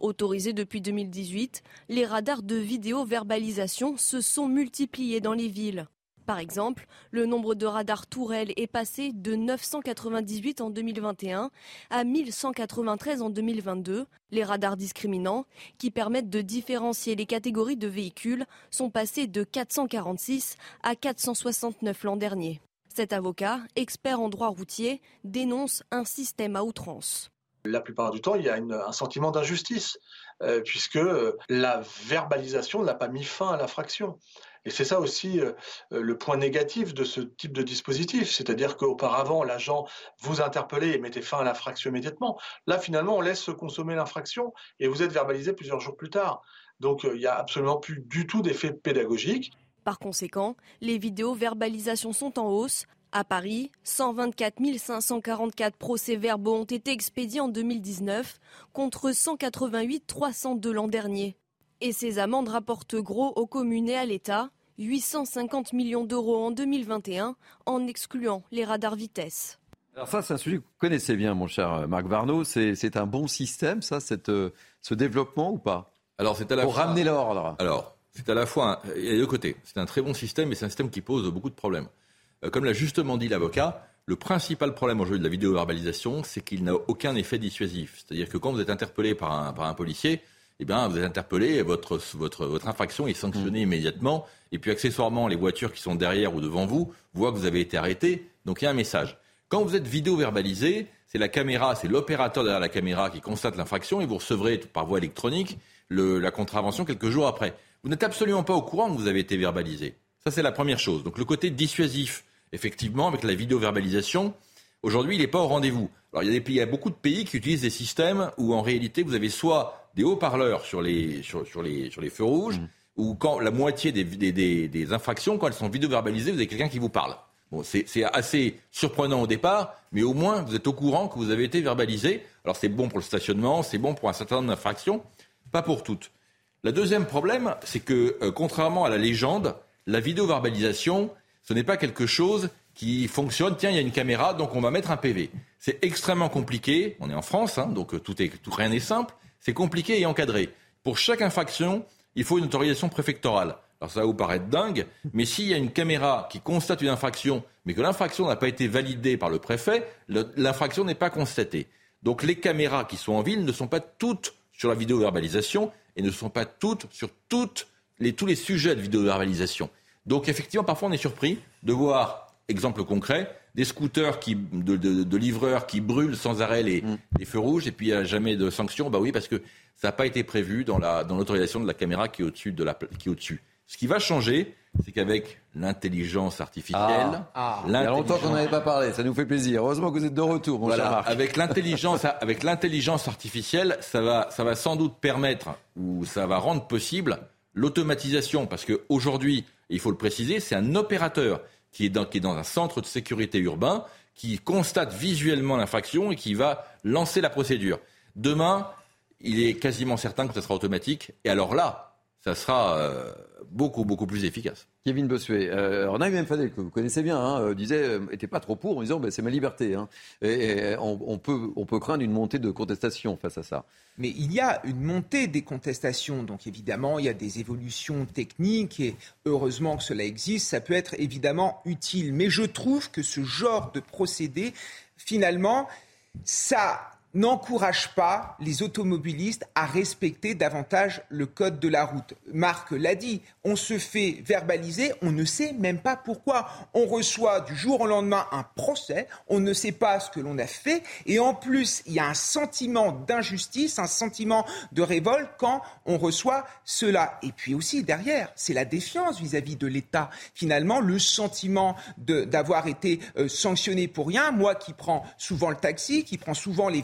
Autorisés depuis 2018, les radars de vidéo-verbalisation se sont multipliés dans les villes. Par exemple, le nombre de radars tourelles est passé de 998 en 2021 à 1193 en 2022. Les radars discriminants, qui permettent de différencier les catégories de véhicules, sont passés de 446 à 469 l'an dernier. Cet avocat, expert en droit routier, dénonce un système à outrance. La plupart du temps, il y a un sentiment d'injustice, euh, puisque euh, la verbalisation n'a pas mis fin à l'infraction. Et c'est ça aussi euh, le point négatif de ce type de dispositif, c'est-à-dire qu'auparavant, l'agent vous interpellait et mettait fin à l'infraction immédiatement. Là, finalement, on laisse se consommer l'infraction et vous êtes verbalisé plusieurs jours plus tard. Donc, il n'y a absolument plus du tout d'effet pédagogique. Par conséquent, les vidéos verbalisations sont en hausse. À Paris, 124 544 procès-verbaux ont été expédiés en 2019 contre 188 302 l'an dernier. Et ces amendes rapportent gros aux communes et à l'État, 850 millions d'euros en 2021, en excluant les radars vitesse. Alors ça, c'est un sujet que vous connaissez bien, mon cher Marc Varnaud. C'est un bon système, ça, cette, euh, ce développement ou pas? Alors, c'est à la Pour ramener l'ordre. Alors, c'est à la fois, il y a deux côtés. C'est un très bon système, mais c'est un système qui pose beaucoup de problèmes. Euh, comme l'a justement dit l'avocat, le principal problème aujourd'hui de la vidéo-verbalisation, c'est qu'il n'a aucun effet dissuasif. C'est-à-dire que quand vous êtes interpellé par un, par un policier, eh bien, vous êtes interpellé, votre, votre, votre infraction est sanctionnée mmh. immédiatement, et puis accessoirement, les voitures qui sont derrière ou devant vous voient que vous avez été arrêté, donc il y a un message. Quand vous êtes vidéo-verbalisé, c'est la caméra, c'est l'opérateur derrière la caméra qui constate l'infraction, et vous recevrez par voie électronique le, la contravention quelques jours après. Vous n'êtes absolument pas au courant que vous avez été verbalisé. Ça, c'est la première chose. Donc le côté dissuasif, effectivement, avec la vidéo-verbalisation, aujourd'hui, il n'est pas au rendez-vous. Alors il y, a des pays, il y a beaucoup de pays qui utilisent des systèmes où en réalité, vous avez soit des haut-parleurs sur les, sur, sur, les, sur les feux rouges, mmh. ou quand la moitié des, des, des, des infractions, quand elles sont vidéo-verbalisées, vous avez quelqu'un qui vous parle. Bon, c'est assez surprenant au départ, mais au moins vous êtes au courant que vous avez été verbalisé. Alors c'est bon pour le stationnement, c'est bon pour un certain nombre d'infractions, pas pour toutes. Le deuxième problème, c'est que euh, contrairement à la légende, la vidéo-verbalisation, ce n'est pas quelque chose qui fonctionne. Tiens, il y a une caméra, donc on va mettre un PV. C'est extrêmement compliqué. On est en France, hein, donc euh, tout est, tout, rien n'est simple. C'est compliqué et encadré. Pour chaque infraction, il faut une autorisation préfectorale. Alors ça va vous paraître dingue, mais s'il y a une caméra qui constate une infraction, mais que l'infraction n'a pas été validée par le préfet, l'infraction n'est pas constatée. Donc les caméras qui sont en ville ne sont pas toutes sur la vidéo-verbalisation et ne sont pas toutes sur tous les sujets de vidéo-verbalisation. Donc effectivement, parfois on est surpris de voir, exemple concret, des scooters qui, de, de, livreurs qui brûlent sans arrêt les, mm. les feux rouges et puis il n'y a jamais de sanction. Bah oui, parce que ça n'a pas été prévu dans l'autorisation dans de la caméra qui est au-dessus de la qui est au-dessus. Ce qui va changer, c'est qu'avec l'intelligence artificielle, ah, ah. il y a longtemps qu'on n'avait pas parlé, ça nous fait plaisir. Heureusement que vous êtes de retour, mon cher Marc. Avec l'intelligence, avec l'intelligence artificielle, ça va, ça va sans doute permettre ou ça va rendre possible l'automatisation, parce qu'aujourd'hui, il faut le préciser, c'est un opérateur qui est, dans, qui est dans un centre de sécurité urbain, qui constate visuellement l'infraction et qui va lancer la procédure. Demain, il est quasiment certain que ça sera automatique. Et alors là, ça sera euh, beaucoup, beaucoup plus efficace. Kevin Bossuet, euh, même Fadel, que vous connaissez bien, hein, euh, disait, n'était pas trop pour en disant ben, c'est ma liberté. Hein. Et, on, peut, on peut craindre une montée de contestation face à ça. Mais il y a une montée des contestations. Donc évidemment, il y a des évolutions techniques et heureusement que cela existe. Ça peut être évidemment utile. Mais je trouve que ce genre de procédé, finalement, ça n'encourage pas les automobilistes à respecter davantage le code de la route. Marc l'a dit, on se fait verbaliser, on ne sait même pas pourquoi. On reçoit du jour au lendemain un procès, on ne sait pas ce que l'on a fait, et en plus, il y a un sentiment d'injustice, un sentiment de révolte quand on reçoit cela. Et puis aussi, derrière, c'est la défiance vis-à-vis de l'État. Finalement, le sentiment d'avoir été euh, sanctionné pour rien, moi qui prends souvent le taxi, qui prends souvent les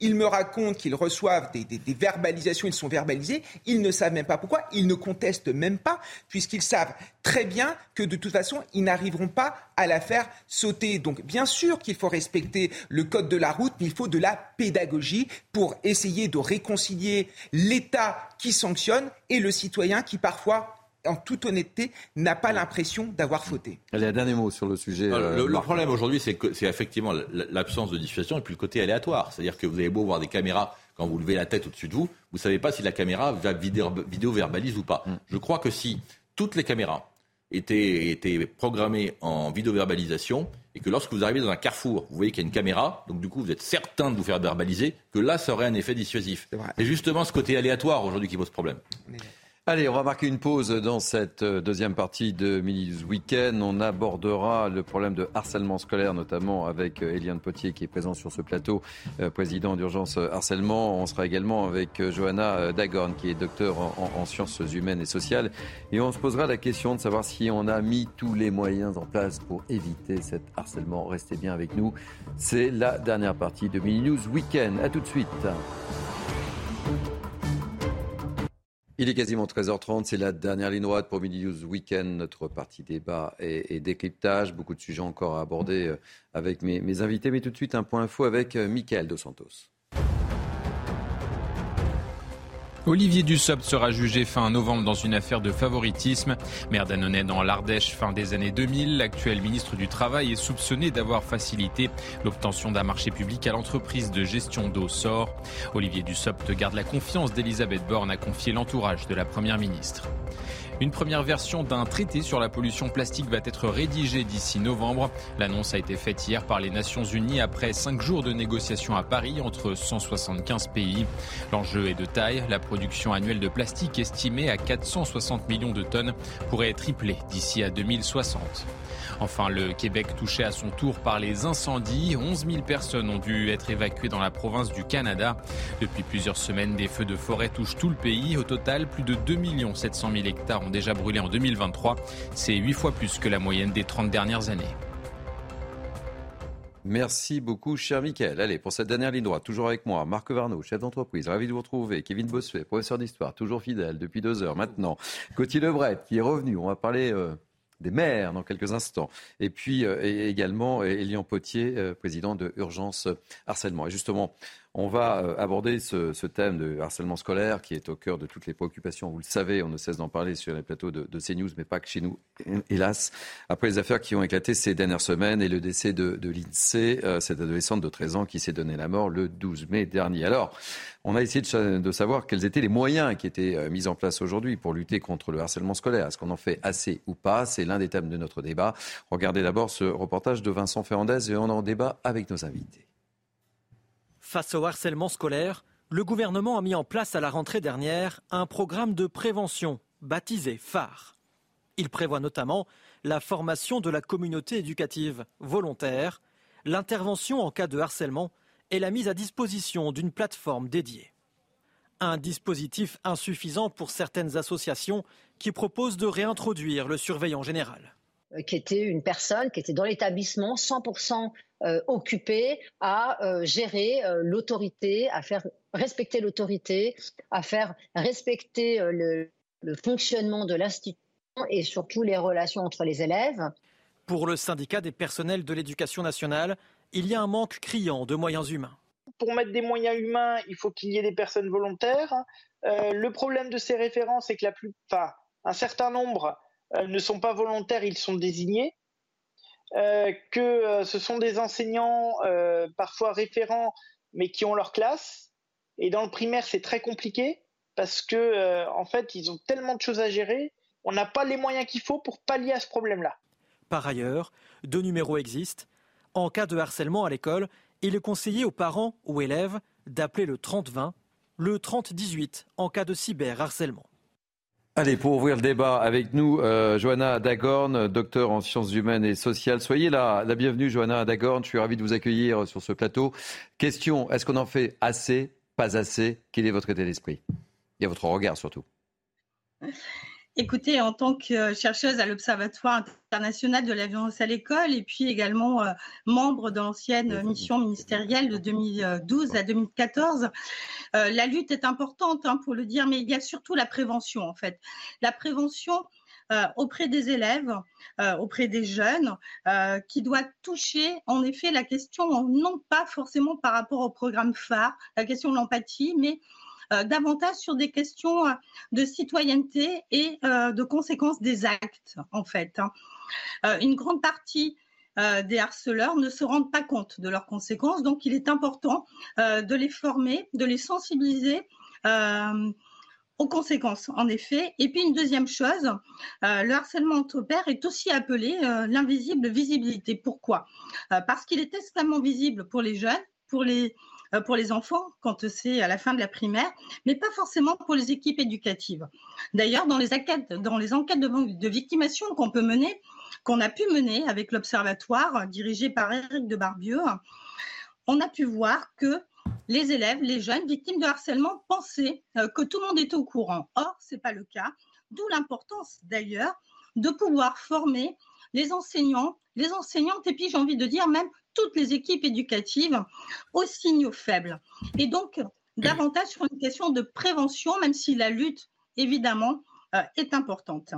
Ils me racontent qu'ils reçoivent des, verbalisations, ils sont verbalisés, ils ne savent même pas pourquoi, ils ne contestent même pas, puisqu'ils savent très bien que de toute façon, ils n'arriveront pas à la faire sauter. Donc bien sûr qu'il faut respecter le code de la route, mais il faut de la pédagogie pour essayer de réconcilier l'État qui sanctionne et le citoyen qui parfois en toute honnêteté, n'a pas l'impression d'avoir fauté. Allez, un dernier mot sur le sujet. Euh, le, problème aujourd'hui, c'est que c'est effectivement l'absence de dissuasion et puis le côté aléatoire. C'est-à-dire que vous avez beau voir des caméras quand vous levez la tête au-dessus de vous, vous ne savez pas si la caméra va vidéo, verbalise ou pas. Mm. Je crois que si toutes les caméras était, était programmé en vidéo-verbalisation et que lorsque vous arrivez dans un carrefour, vous voyez qu'il y a une caméra, donc du coup vous êtes certain de vous faire verbaliser, que là ça aurait un effet dissuasif. C'est justement ce côté aléatoire aujourd'hui qui pose problème. Allez, on va marquer une pause dans cette euh, deuxième partie de Mini News Weekend. On abordera le problème de harcèlement scolaire, notamment avec euh, Eliane Potier qui est présent sur ce plateau, euh, président d'urgence harcèlement. On sera également avec Johanna Dagorn qui est docteur en, sciences humaines et sociales. Et on se posera la question de savoir si on a mis tous les moyens en place pour éviter cet harcèlement. Restez bien avec nous. C'est la dernière partie de Mini News Weekend. À tout de suite. Il est quasiment 13h30, c'est la dernière ligne droite pour Midi News Weekend, notre partie débat et, décryptage. Beaucoup de sujets encore à aborder euh, avec mes, invités, mais tout de suite un point info avec euh, Mickaël Dos Santos. Olivier Dussopt sera jugé fin novembre dans une affaire de favoritisme. Maire d'Annonay dans l'Ardèche fin des années 2000, l'actuel ministre du Travail est soupçonné d'avoir facilité l'obtention d'un marché public à l'entreprise de gestion d'eau SOR. Olivier Dussopt garde la confiance d'Elisabeth Borne à confier l'entourage de la Première ministre. Une première version d'un traité sur la pollution plastique va être rédigée d'ici novembre. L'annonce a été faite hier par les Nations Unies après cinq jours de négociations à Paris entre 175 pays. L'enjeu est de taille. La production annuelle de plastique estimée à 460 millions de tonnes pourrait tripler d'ici à 2060. Enfin, le Québec touché à son tour par les incendies. 11 000 personnes ont dû être évacuées dans la province du Canada. Depuis plusieurs semaines, des feux de forêt touchent tout le pays. Au total, plus de 2 700 000 hectares ont déjà brûlé en 2023. C'est 8 fois plus que la moyenne des 30 dernières années. Merci beaucoup, cher Michael. Allez, pour cette dernière ligne droite, toujours avec moi, Marc Varnaud, chef d'entreprise, ravi de vous retrouver. Kevin Bossuet, professeur d'histoire, toujours fidèle depuis deux heures maintenant. Coty Lebret, qui est revenu. On va parler euh, des maires dans quelques instants. Et puis euh, également Elian Potier, euh, président de Urgence Harcèlement. Et justement, on va euh, aborder ce, thème de harcèlement scolaire qui est au cœur de toutes les préoccupations. Vous le savez, on ne cesse d'en parler sur les plateaux de, CNews, mais pas que chez nous, hélas. Après les affaires qui ont éclaté ces dernières semaines et le décès de, de l'INSEE, euh, cette adolescente de 13 ans qui s'est donné la mort le 12 mai dernier. Alors, on a essayé de, savoir quels étaient les moyens qui étaient euh, mis en place aujourd'hui pour lutter contre le harcèlement scolaire. Est-ce qu'on en fait assez ou pas? C'est l'un des thèmes de notre débat. Regardez d'abord ce reportage de Vincent Ferrandez et on en débat avec nos invités. Face au harcèlement scolaire, le gouvernement a mis en place à la rentrée dernière un programme de prévention baptisé phare. Il prévoit notamment la formation de la communauté éducative volontaire, l'intervention en cas de harcèlement et la mise à disposition d'une plateforme dédiée. Un dispositif insuffisant pour certaines associations qui proposent de réintroduire le surveillant général. Euh, qui était une personne qui était dans l'établissement 100% euh, occupée à euh, gérer l'autorité, à faire respecter l'autorité, à faire respecter le, fonctionnement de l'institution et surtout les relations entre les élèves. Pour le syndicat des personnels de l'éducation nationale, il y a un manque criant de moyens humains. Pour mettre des moyens humains, il faut qu'il y ait des personnes volontaires. le problème de ces références, c'est que la plupart, un certain nombre euh, ne sont pas volontaires, ils sont désignés, euh, que euh, ce sont des enseignants parfois référents, mais qui ont leur classe. Et dans le primaire, c'est très compliqué parce que en fait, ils ont tellement de choses à gérer, on n'a pas les moyens qu'il faut pour pallier à ce problème-là. Par ailleurs, deux numéros existent. En cas de harcèlement à l'école, il est conseillé aux parents ou élèves d'appeler le 30-20, le 30-18 en cas de cyberharcèlement. Allez, pour ouvrir le débat avec nous, euh, Johanna Dagorn, docteur en sciences humaines et sociales. Soyez la, la bienvenue, Johanna Dagorn. Je suis ravi de vous accueillir sur ce plateau. Question, est-ce qu'on en fait assez, pas assez? Quel est votre état d'esprit? Et votre regard surtout Écoutez, en tant que chercheuse à l'Observatoire international de la violence à l'école et puis également euh, membre de l'ancienne mission ministérielle de 2012 à 2014, euh, la lutte est importante hein, pour le dire, mais il y a surtout la prévention en fait. La prévention euh, auprès des élèves, auprès des jeunes, qui doit toucher en effet la question non pas forcément par rapport au programme phare, la question de l'empathie, mais euh, davantage sur des questions euh, de citoyenneté et euh, de conséquences des actes, en fait. Hein. une grande partie des harceleurs ne se rendent pas compte de leurs conséquences, donc il est important de les former, de les sensibiliser aux conséquences, en effet. Et puis une deuxième chose, euh, le harcèlement entre pairs est aussi appelé euh, l'invisible visibilité. Pourquoi? Euh, Parce qu'il est extrêmement visible pour les jeunes, pour les, pour les enfants quand c'est à la fin de la primaire, mais pas forcément pour les équipes éducatives. D'ailleurs, dans les enquêtes, dans les enquêtes de, de victimation qu'on peut mener, qu'on a pu mener avec l'Observatoire dirigé par Éric de Barbieux, on a pu voir que les élèves, les jeunes victimes de harcèlement pensaient euh, que tout le monde était au courant. Or, ce n'est pas le cas, d'où l'importance d'ailleurs de pouvoir former les enseignants, les enseignantes et puis j'ai envie de dire même toutes les équipes éducatives aux signaux faibles. Et donc, davantage sur une question de prévention, même si la lutte, évidemment, euh, est importante.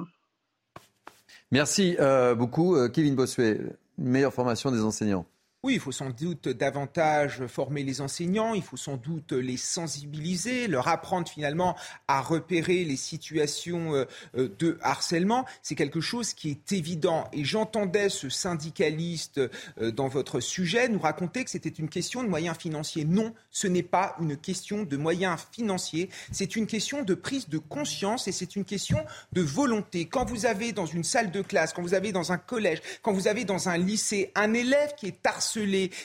Merci euh, beaucoup, Kevin Bossuet. Meilleure formation des enseignants. Oui, il faut sans doute davantage former les enseignants, il faut sans doute les sensibiliser, leur apprendre finalement à repérer les situations euh, euh, de harcèlement. C'est quelque chose qui est évident. Et j'entendais ce syndicaliste euh, dans votre sujet nous raconter que c'était une question de moyens financiers. Non, ce n'est pas une question de moyens financiers, c'est une question de prise de conscience et c'est une question de volonté. Quand vous avez dans une salle de classe, quand vous avez dans un collège, quand vous avez dans un lycée un élève qui est harcelé,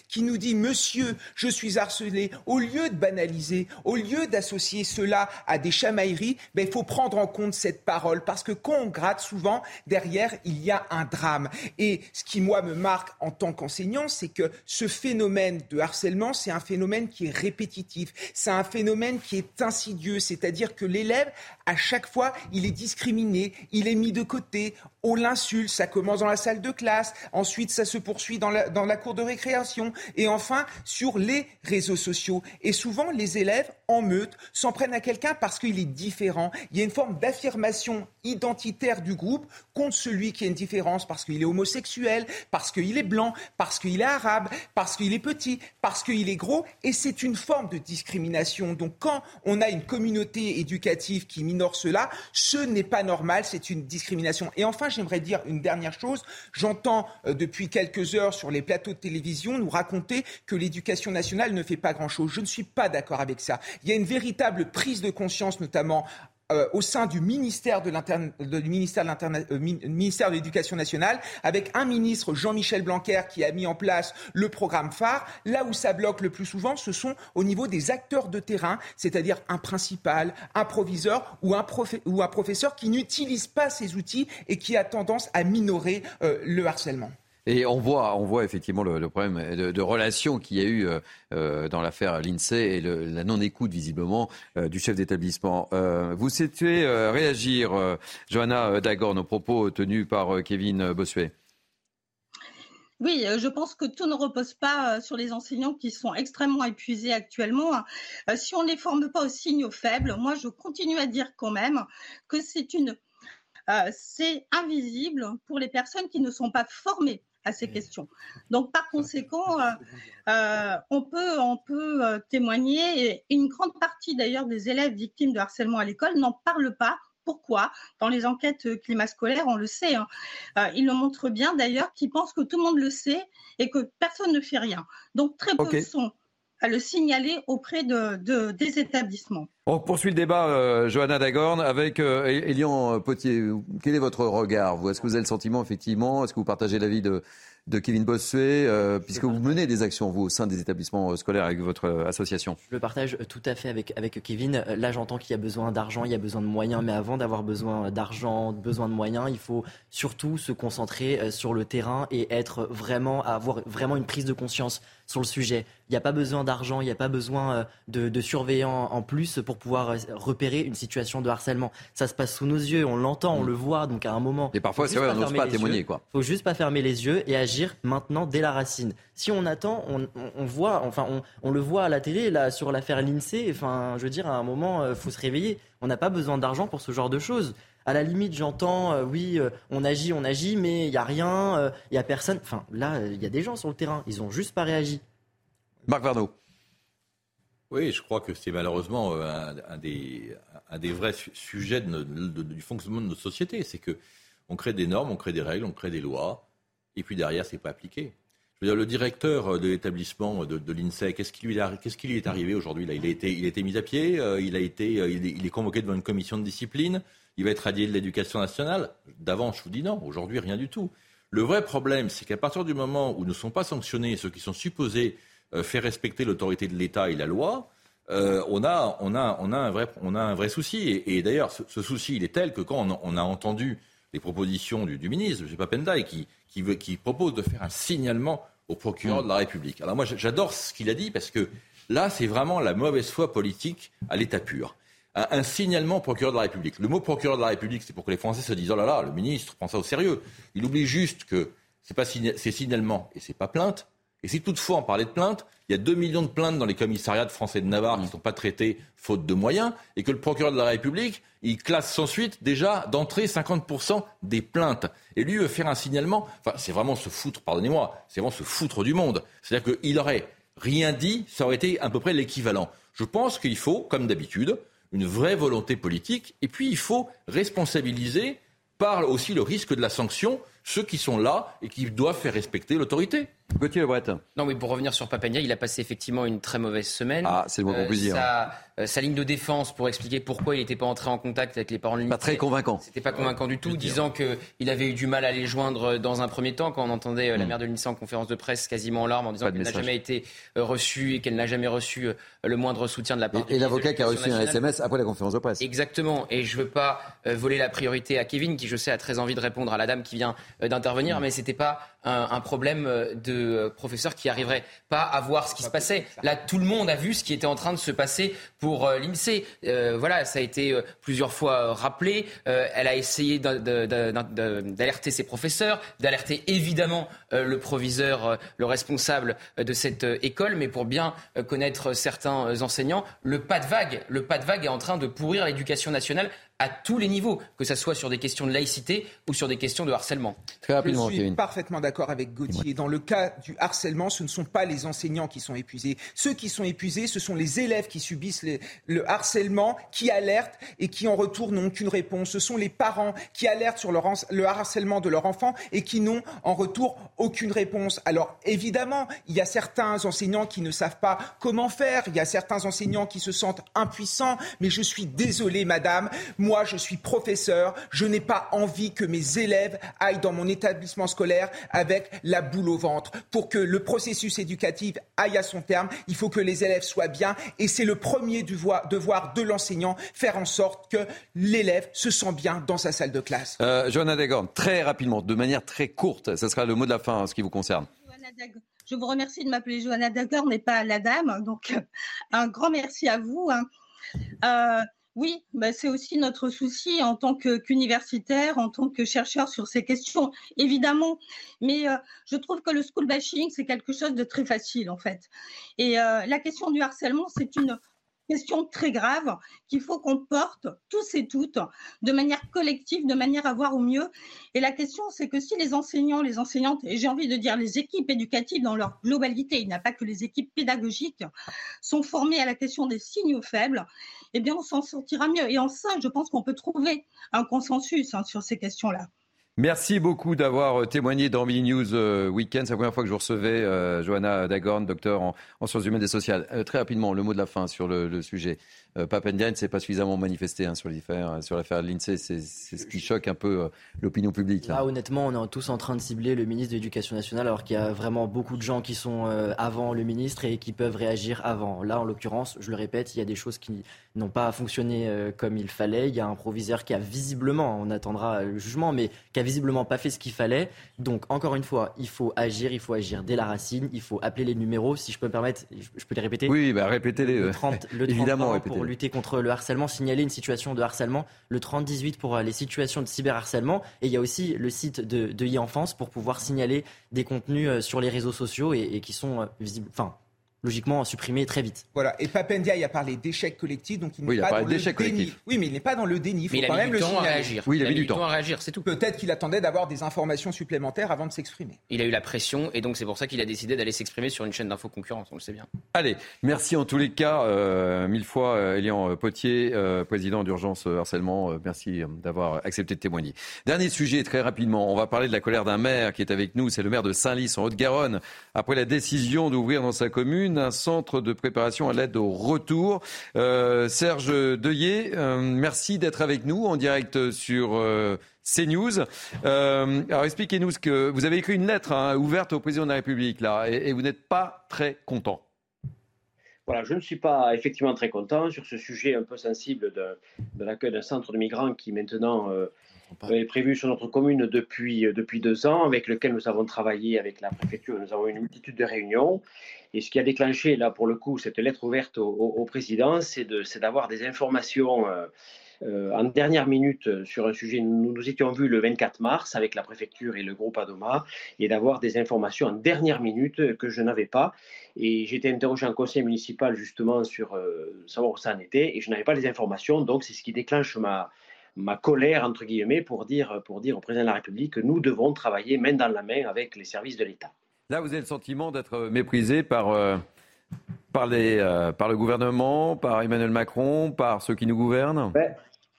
qui nous dit Monsieur, je suis harcelé, au lieu de banaliser, au lieu d'associer cela à des chamailleries, ben, il faut prendre en compte cette parole. Parce que quand on gratte souvent, derrière, il y a un drame. Et ce qui, moi, me marque en tant qu'enseignant, c'est que ce phénomène de harcèlement, c'est un phénomène qui est répétitif, c'est un phénomène qui est insidieux, c'est-à-dire que l'élève, à chaque fois, il est discriminé, il est mis de côté, on l'insulte, ça commence dans la salle de classe, ensuite ça se poursuit dans la, dans la cour de récréation, et enfin sur les réseaux sociaux. Et souvent, les élèves, en meute, s'en prennent à quelqu'un parce qu'il est différent. Il y a une forme d'affirmation identitaire du groupe contre celui qui a une différence parce qu'il est homosexuel, parce qu'il est blanc, parce qu'il est arabe, parce qu'il est petit, parce qu'il est gros, et c'est une forme de discrimination. Donc quand on a une communauté éducative qui minore cela, ce n'est pas normal, c'est une discrimination. Et enfin, j'aimerais dire une dernière chose. J'entends euh, depuis quelques heures sur les plateaux de télévision nous raconter que l'éducation nationale ne fait pas grand-chose. Je ne suis pas d'accord avec ça. Il y a une véritable prise de conscience, notamment euh, au sein du euh, ministère de l'Éducation nationale, avec un ministre, Jean-Michel Blanquer, qui a mis en place le programme phare. Là où ça bloque le plus souvent, ce sont au niveau des acteurs de terrain, c'est-à-dire un principal, un proviseur ou un, ou un professeur qui n'utilise pas ces outils et qui a tendance à minorer euh, le harcèlement. Et on voit, on voit effectivement le, problème de, relation qu'il y a eu euh, euh, dans l'affaire l'INSEE et la non-écoute visiblement euh, du chef d'établissement. vous souhaitez réagir, Johanna Dagorn, aux propos tenus par Kevin Bossuet? Oui, je pense que tout ne repose pas sur les enseignants qui sont extrêmement épuisés actuellement. Si on ne les forme pas aux signaux faibles, moi je continue à dire quand même que c'est une c'est invisible pour les personnes qui ne sont pas formées à ces questions. Donc, par conséquent, euh, euh, on peut, on peut euh, témoigner, et une grande partie d'ailleurs des élèves victimes de harcèlement à l'école n'en parlent pas. Pourquoi? Dans les enquêtes climat scolaire, on le sait. Hein. ils le montrent bien d'ailleurs, qu'ils pensent que tout le monde le sait et que personne ne fait rien. Donc, très peu sont à le signaler auprès de, des établissements. On poursuit le débat, euh, Johanna Dagorn, avec euh, Elian Potier. Quel est votre regard vous? Est-ce que vous avez le sentiment, effectivement, est-ce que vous partagez l'avis de, de Kevin Bossuet, euh, puisque vous menez des actions, vous, au sein des établissements scolaires avec votre association? Je le partage tout à fait avec, avec Kevin. Là, j'entends qu'il y a besoin d'argent, il y a besoin de moyens, mais avant d'avoir besoin d'argent, besoin de moyens, il faut surtout se concentrer sur le terrain et être vraiment, avoir vraiment une prise de conscience sur le sujet. Il n'y a pas besoin d'argent, il n'y a pas besoin de, de surveillants en plus pour pouvoir euh, repérer une situation de harcèlement. Ça se passe sous nos yeux, on l'entend, on mm. le voit, donc à un moment. Et parfois, c'est vrai, on n'ose pas témoigner, quoi. Faut juste pas fermer les yeux et agir maintenant dès la racine. Si on attend, on, voit, enfin, on, le voit à la télé, là, sur l'affaire l'INSEE, enfin, je veux dire, à un moment, il euh, faut se réveiller. On n'a pas besoin d'argent pour ce genre de choses. À la limite, j'entends, euh, oui, on agit, on agit, mais il n'y a rien, il n'y a personne. Enfin, là, il y a des gens sur le terrain, ils n'ont juste pas réagi. Marc Varno. Oui, je crois que c'est malheureusement euh, un, des, un, des, vrais sujets du fonctionnement de notre société. C'est que on crée des normes, on crée des règles, on crée des lois, et puis derrière, c'est pas appliqué. Je le directeur de l'établissement de, l'INSEE, qu'est-ce qui, lui qu'est-ce qui lui est arrivé aujourd'hui il, a été, il a été mis à pied, il, a été, il est, convoqué devant une commission de discipline, il va être radié de l'éducation nationale. D'avant, je vous dis non, aujourd'hui, rien du tout. Le vrai problème, c'est qu'à partir du moment où ne sont pas sanctionnés ceux qui sont supposés faire respecter l'autorité de l'État et la loi, on, a, on, a, on, a un vrai, on a un vrai souci. Et, d'ailleurs, ce, souci, il est tel que quand on, a entendu les propositions du, ministre, M. Papendai, qui, qui, propose de faire un signalement au procureur de la République. Alors moi, j'adore ce qu'il a dit parce que là, c'est vraiment la mauvaise foi politique à l'état pur. Un, signalement au procureur de la République. Le mot procureur de la République, c'est pour que les Français se disent oh là là, le ministre prend ça au sérieux. Il oublie juste que c'est pas signalement et c'est pas plainte. Et si toutefois on parlait de plainte, il y a 2 millions de plaintes dans les commissariats de Français de Navarre qui ne sont pas traitées faute de moyens, et que le procureur de la République, il classe sans suite déjà d'entrée 50% des plaintes. Et lui veut faire un signalement, enfin c'est vraiment se foutre, pardonnez-moi, c'est vraiment se foutre du monde. C'est-à-dire qu'il aurait rien dit, ça aurait été à peu près l'équivalent. Je pense qu'il faut, comme d'habitude, une vraie volonté politique, et puis il faut responsabiliser par aussi le risque de la sanction ceux qui sont là et qui doivent faire respecter l'autorité. Gauthier Lebret. Non, mais pour revenir sur Papania, il a passé effectivement une très mauvaise semaine. Ah, c'est le mot qu'on peut dire. Euh, sa ligne de défense pour expliquer pourquoi il n'était pas entré en contact avec les parents de Pas très convaincant. C'était pas convaincant du tout, disant qu'il avait eu du mal à les joindre dans un premier temps, quand on entendait euh, la hmm. mère de l'INSEE en conférence de presse quasiment en larmes, en disant qu'elle n'a jamais été euh, reçue et qu'elle n'a jamais reçu le moindre soutien de la part Et, et l'avocat qui a reçu un SMS après la conférence de presse. Exactement. Et je veux pas voler la priorité à Kevin, qui je sais a très envie de répondre à la dame qui vient d'intervenir, hmm. mais c'était pas un, problème de professeur qui arriverait pas à voir ce qui se passait. Là, tout le monde a vu ce qui était en train de se passer pour l'INSEE. Euh, voilà, ça a été euh, plusieurs fois euh, rappelé. elle a essayé d'alerter ses professeurs, d'alerter évidemment le proviseur, le responsable de cette école, mais pour bien connaître certains enseignants, le pas de vague, le pas de vague est en train de pourrir l'éducation nationale à tous les niveaux, que ce soit sur des questions de laïcité ou sur des questions de harcèlement. Très rapidement, Je suis parfaitement d'accord avec Gauthier. Dans le cas du harcèlement, ce ne sont pas les enseignants qui sont épuisés. Ceux qui sont épuisés, ce sont les élèves qui subissent le harcèlement, qui alertent et qui en retour n'ont aucune réponse. Ce sont les parents qui alertent sur le harcèlement de leur enfant et qui n'ont en retour aucune réponse. Alors évidemment, il y a certains enseignants qui ne savent pas comment faire. Il y a certains enseignants qui se sentent impuissants. Mais je suis désolé, madame. Moi, je suis professeur, je n'ai pas envie que mes élèves aillent dans mon établissement scolaire avec la boule au ventre. Pour que le processus éducatif aille à son terme, il faut que les élèves soient bien et c'est le premier devoir de l'enseignant, faire en sorte que l'élève se sent bien dans sa salle de classe. Euh, Johanna Dagorn, très rapidement, de manière très courte, ce sera le mot de la fin en ce qui vous concerne. Je vous remercie de m'appeler Johanna Dagorn et pas la dame. Donc, euh, un grand merci à vous. Hein. Euh, oui, bah, c'est aussi notre souci en tant qu'universitaire, en tant que chercheur sur ces questions, évidemment. Mais euh, je trouve que le school bashing, c'est quelque chose de très facile, en fait. Et euh, la question du harcèlement, c'est une question très grave qu'il faut qu'on porte tous et toutes de manière collective, de manière à voir au mieux. Et la question, c'est que si les enseignants, les enseignantes, et j'ai envie de dire les équipes éducatives dans leur globalité, il n'y a pas que les équipes pédagogiques, sont formées à la question des signaux faibles, eh bien, on s'en sortira mieux. Et en ça, je pense qu'on peut trouver un consensus hein, sur ces questions-là. Merci beaucoup d'avoir euh, témoigné dans Mini News euh, Weekend. C'est la première fois que je vous recevais, euh, Johanna Dagorn, docteur en, sciences humaines et sociales. très rapidement, le mot de la fin sur le, le sujet. Euh, Papendia ne s'est pas suffisamment manifesté hein, sur l'affaire sur de l'INSEE. C'est ce qui choque un peu euh, l'opinion publique. Là. honnêtement, on est tous en train de cibler le ministre de l'Éducation nationale, alors qu'il y a vraiment beaucoup de gens qui sont euh, avant le ministre et qui peuvent réagir avant. Là, en l'occurrence, je le répète, il y a des choses qui n'ont pas fonctionné comme il fallait. Il y a un proviseur qui a visiblement, on attendra le jugement, mais qui a visiblement pas fait ce qu'il fallait. Donc, encore une fois, il faut agir, il faut agir dès la racine, il faut appeler les numéros. Si je peux me permettre, je peux les répéter. Oui, bah, répétez-les. Le 30, le 30 évidemment, pour lutter contre le harcèlement, signaler une situation de harcèlement, le 3018 pour euh, les situations de cyberharcèlement. Et il y a aussi le site de, de e-enfance pour pouvoir signaler des contenus euh, sur les réseaux sociaux et, et qui sont euh, visibles, enfin, logiquement supprimé très vite. Voilà. Et Papendia, il a parlé d'échec collectif, donc il n'est pas dans le déni. Collectif. Oui, mais il n'est pas dans le déni. Il faut mais il quand a même du le temps à réagir. Oui, il a, mis du temps à réagir, c'est tout. Peut-être qu'il attendait d'avoir des informations supplémentaires avant de s'exprimer. Il a eu la pression et donc c'est pour ça qu'il a décidé d'aller s'exprimer sur une chaîne d'infos concurrente, on le sait bien. Allez, merci en tous les cas, euh, mille fois, euh, Elian Potier, euh, président d'urgence harcèlement. merci d'avoir accepté de témoigner. Dernier sujet, très rapidement, on va parler de la colère d'un maire qui est avec nous. C'est le maire de Saint-Lys, en Haute-Garonne, après la décision d'ouvrir dans sa commune un centre de préparation à l'aide au retour. Euh, Serge Deuillet, euh, merci d'être avec nous en direct sur CNews. alors expliquez-nous ce que vous avez écrit une lettre hein, ouverte au président de la République là, et, vous n'êtes pas très content. Voilà, je ne suis pas effectivement très content sur ce sujet un peu sensible de, de l'accueil d'un centre de migrants qui maintenant est prévu sur notre commune depuis, euh, depuis deux ans, avec lequel nous avons travaillé avec la préfecture. Nous avons eu une multitude de réunions. Et ce qui a déclenché, là, pour le coup, cette lettre ouverte au, président, c'est d'avoir des informations euh, euh, en dernière minute sur un sujet. Nous nous étions vus le 24 mars avec la préfecture et le groupe Adoma, et d'avoir des informations en dernière minute que je n'avais pas. Et été interrogé en conseil municipal justement sur savoir où ça en était, et je n'avais pas les informations. Donc, c'est ce qui déclenche ma, colère, entre guillemets, pour dire au président de la République que nous devons travailler main dans la main avec les services de l'État. Là, vous avez le sentiment d'être méprisé par, euh, euh, par le gouvernement, par Emmanuel Macron, par ceux qui nous gouvernent? Ben,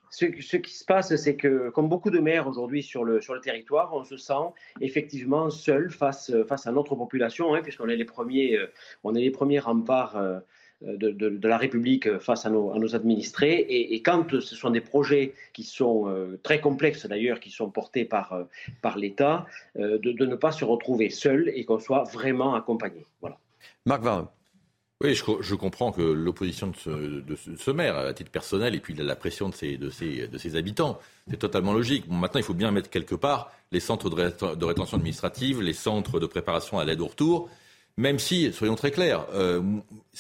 ce, qui se passe, c'est que, comme beaucoup de maires aujourd'hui sur le, territoire, on se sent effectivement seul face, face à notre population, hein, puisqu'on est les premiers, euh, on est les premiers remparts de, de, la République face à nos, à nos administrés. Et, quand ce sont des projets qui sont euh, très complexes d'ailleurs, qui sont portés par, euh, par l'État, euh, de, ne pas se retrouver seul et qu'on soit vraiment accompagné. Voilà. Marc Varno. Oui, je, je, comprends que l'opposition de ce, de ce, maire, à titre personnel, et puis la pression de ses, de ses, de ses habitants, c'est totalement logique. Bon, maintenant, il faut bien mettre quelque part les centres de, de rétention administrative, les centres de préparation à l'aide au retour, même si, soyons très clairs, euh,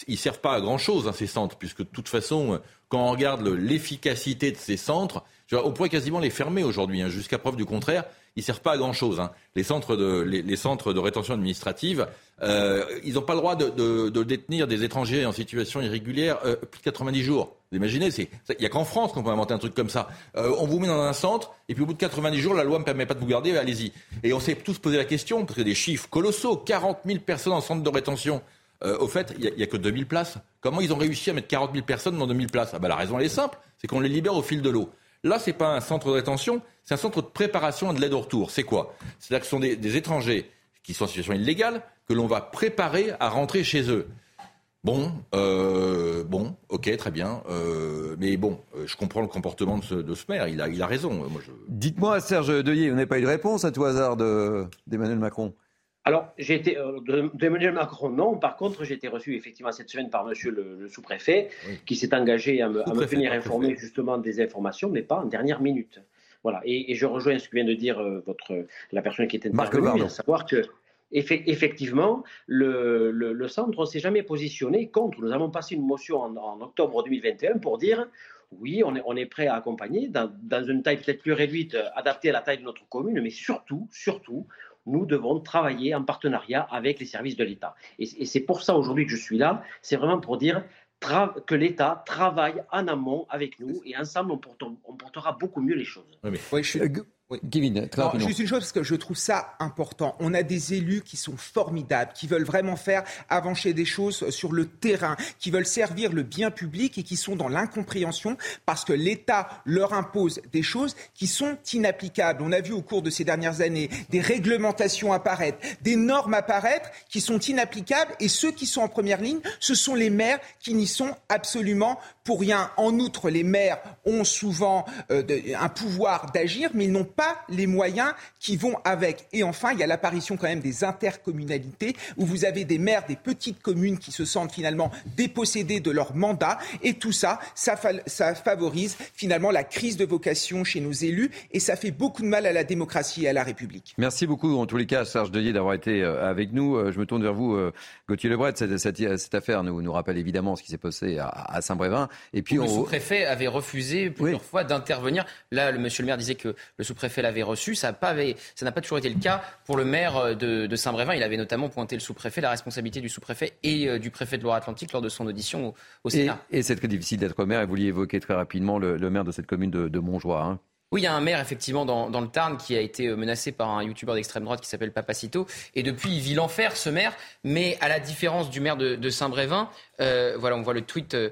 ils servent pas à grand-chose, hein, ces centres, puisque de toute façon, quand on regarde l'efficacité de ces centres, on pourrait quasiment les fermer aujourd'hui, hein, jusqu'à preuve du contraire ils servent pas à grand chose. Hein. Les centres de rétention administrative, euh, ils n'ont pas le droit de, détenir des étrangers en situation irrégulière euh, plus de 90 jours. Imaginez, il n'y a qu'en France qu'on peut inventer un truc comme ça. Euh, on vous met dans un centre et puis au bout de 90 jours, la loi ne permet pas de vous garder, allez-y. Et on s'est tous posé la question parce que des chiffres colossaux, 40 000 personnes en centre de rétention. Euh, au fait, il n'y a, a, que 2000 places. Comment ils ont réussi à mettre 40 000 personnes dans 2000 places? Ah bah, La raison elle est simple, c'est qu'on les libère au fil de l'eau. Là, ce n'est pas un centre de rétention, c'est un centre de préparation et de l'aide au retour. C'est quoi? C'est-à-dire que ce sont des, étrangers qui sont en situation illégale que l'on va préparer à rentrer chez eux. Bon, euh, bon, ok, très bien. Euh, mais bon, euh, je comprends le comportement de ce, maire. Il a, il a raison. Moi, Dites-moi, Serge Deuillet, vous n'avez pas eu de réponse à tout hasard d'Emmanuel Macron? Alors, j'ai été d'Emmanuel Macron, non. Par contre, j'ai été reçu effectivement cette semaine par Monsieur le, sous-préfet, qui s'est engagé à me, à me tenir informé justement des informations, mais pas en dernière minute. Voilà. Et, je rejoins ce que vient de dire euh, votre, la personne qui est intervenue, à savoir que effectivement, le, le, centre ne s'est jamais positionné contre. Nous avons passé une motion en, octobre 2021 pour dire oui, on est, on est prêt à accompagner dans, dans une taille peut-être plus réduite, adaptée à la taille de notre commune, mais surtout, surtout, nous devons travailler en partenariat avec les services de l'État. Et, et c'est pour ça aujourd'hui que je suis là. C'est vraiment pour dire que l'État travaille en amont avec nous et ensemble on, portera, beaucoup mieux les choses. Oui, je euh, juste une chose, parce que je trouve ça important. On a des élus qui sont formidables, qui veulent vraiment faire avancer des choses sur le terrain, qui veulent servir le bien public et qui sont dans l'incompréhension parce que l'État leur impose des choses qui sont inapplicables. On a vu au cours de ces dernières années des réglementations apparaître, des normes apparaître qui sont inapplicables et ceux qui sont en première ligne, ce sont les maires qui n'y sont absolument pour rien. En outre, les maires ont souvent euh, un pouvoir d'agir, mais ils n'ont pas les moyens qui vont avec. Et enfin, il y a l'apparition quand même des intercommunalités où vous avez des maires des petites communes qui se sentent finalement dépossédés de leur mandat. Et tout ça, ça, favorise finalement la crise de vocation chez nos élus et ça fait beaucoup de mal à la démocratie et à la République. Merci beaucoup, en tous les cas, Serge Deuillet, d'avoir été euh, avec nous. Euh, je me tourne vers vous, Gauthier Lebret. Cette, affaire nous, nous rappelle évidemment ce qui s'est passé à, Saint-Brévin. Et puis, le sous-préfet avait refusé plusieurs fois d'intervenir. Là, le monsieur le maire disait que le sous-préfet préfet l'avait reçu. Ça n'a pas, pas, toujours été le cas pour le maire euh, de, Saint-Brévin. Il avait notamment pointé le sous-préfet, la responsabilité du sous-préfet et euh, du préfet de Loire-Atlantique lors de son audition au, Sénat. Et, c'est très difficile d'être maire. Et vous vouliez évoquer très rapidement le, maire de cette commune de, Montjoie. Hein. Oui, il y a un maire effectivement dans, le Tarn qui a été euh, menacé par un youtubeur d'extrême droite qui s'appelle Papacito. Et depuis, il vit l'enfer, ce maire. Mais à la différence du maire de, Saint-Brévin, euh, voilà, on voit le tweet euh,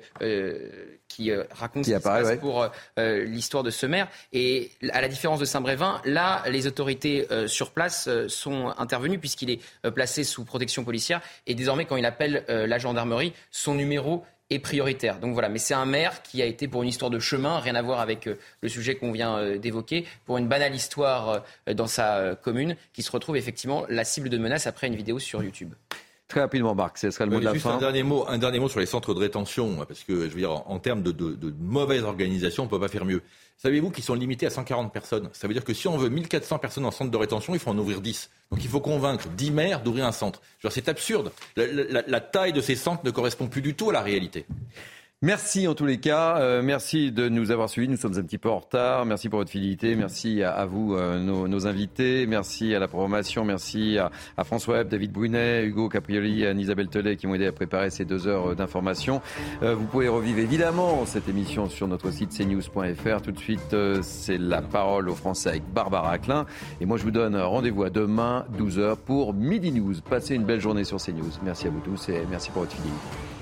qui raconte ce qui se passe pour l'histoire de ce maire. Et à la différence de Saint-Brévin, là, les autorités sur place sont intervenues puisqu'il est placé sous protection policière. Et désormais, quand il appelle la gendarmerie, son numéro prioritaire. Donc voilà, mais c'est un maire qui a été pour une histoire de chemin, rien à voir avec euh, le sujet qu'on vient euh, d'évoquer, pour une banale histoire euh, dans sa commune, qui se retrouve effectivement la cible de menace après une vidéo sur YouTube. Très rapidement, Marc, ce sera le mot de la juste fin. Un dernier mot, un dernier mot sur les centres de rétention, parce que je veux dire, en, termes de, de, mauvaise organisation, on ne peut pas faire mieux. Savez-vous qu'ils sont limités à 140 personnes? Ça veut dire que si on veut 1400 personnes en centre de rétention, il faut en ouvrir 10. Donc il faut convaincre 10 maires d'ouvrir un centre. C'est absurde. la taille de ces centres ne correspond plus du tout à la réalité. Merci en tous les cas. Euh, merci de nous avoir suivis. Nous sommes un petit peu en retard. Merci pour votre fidélité. Merci à, vous, euh, nos, invités. Merci à la programmation. Merci à, François Webb, David Brunet, Hugo Caprioli et Anne-Isabelle Telet qui m'ont aidé à préparer ces deux heures euh, d'information. vous pouvez revivre évidemment cette émission sur notre site cnews.fr. Tout de suite, c'est la parole aux Français avec Barbara Aclin. Et moi, je vous donne rendez-vous à demain, 12h, pour Midi News. Passez une belle journée sur CNews. Merci à vous tous et merci pour votre fidélité.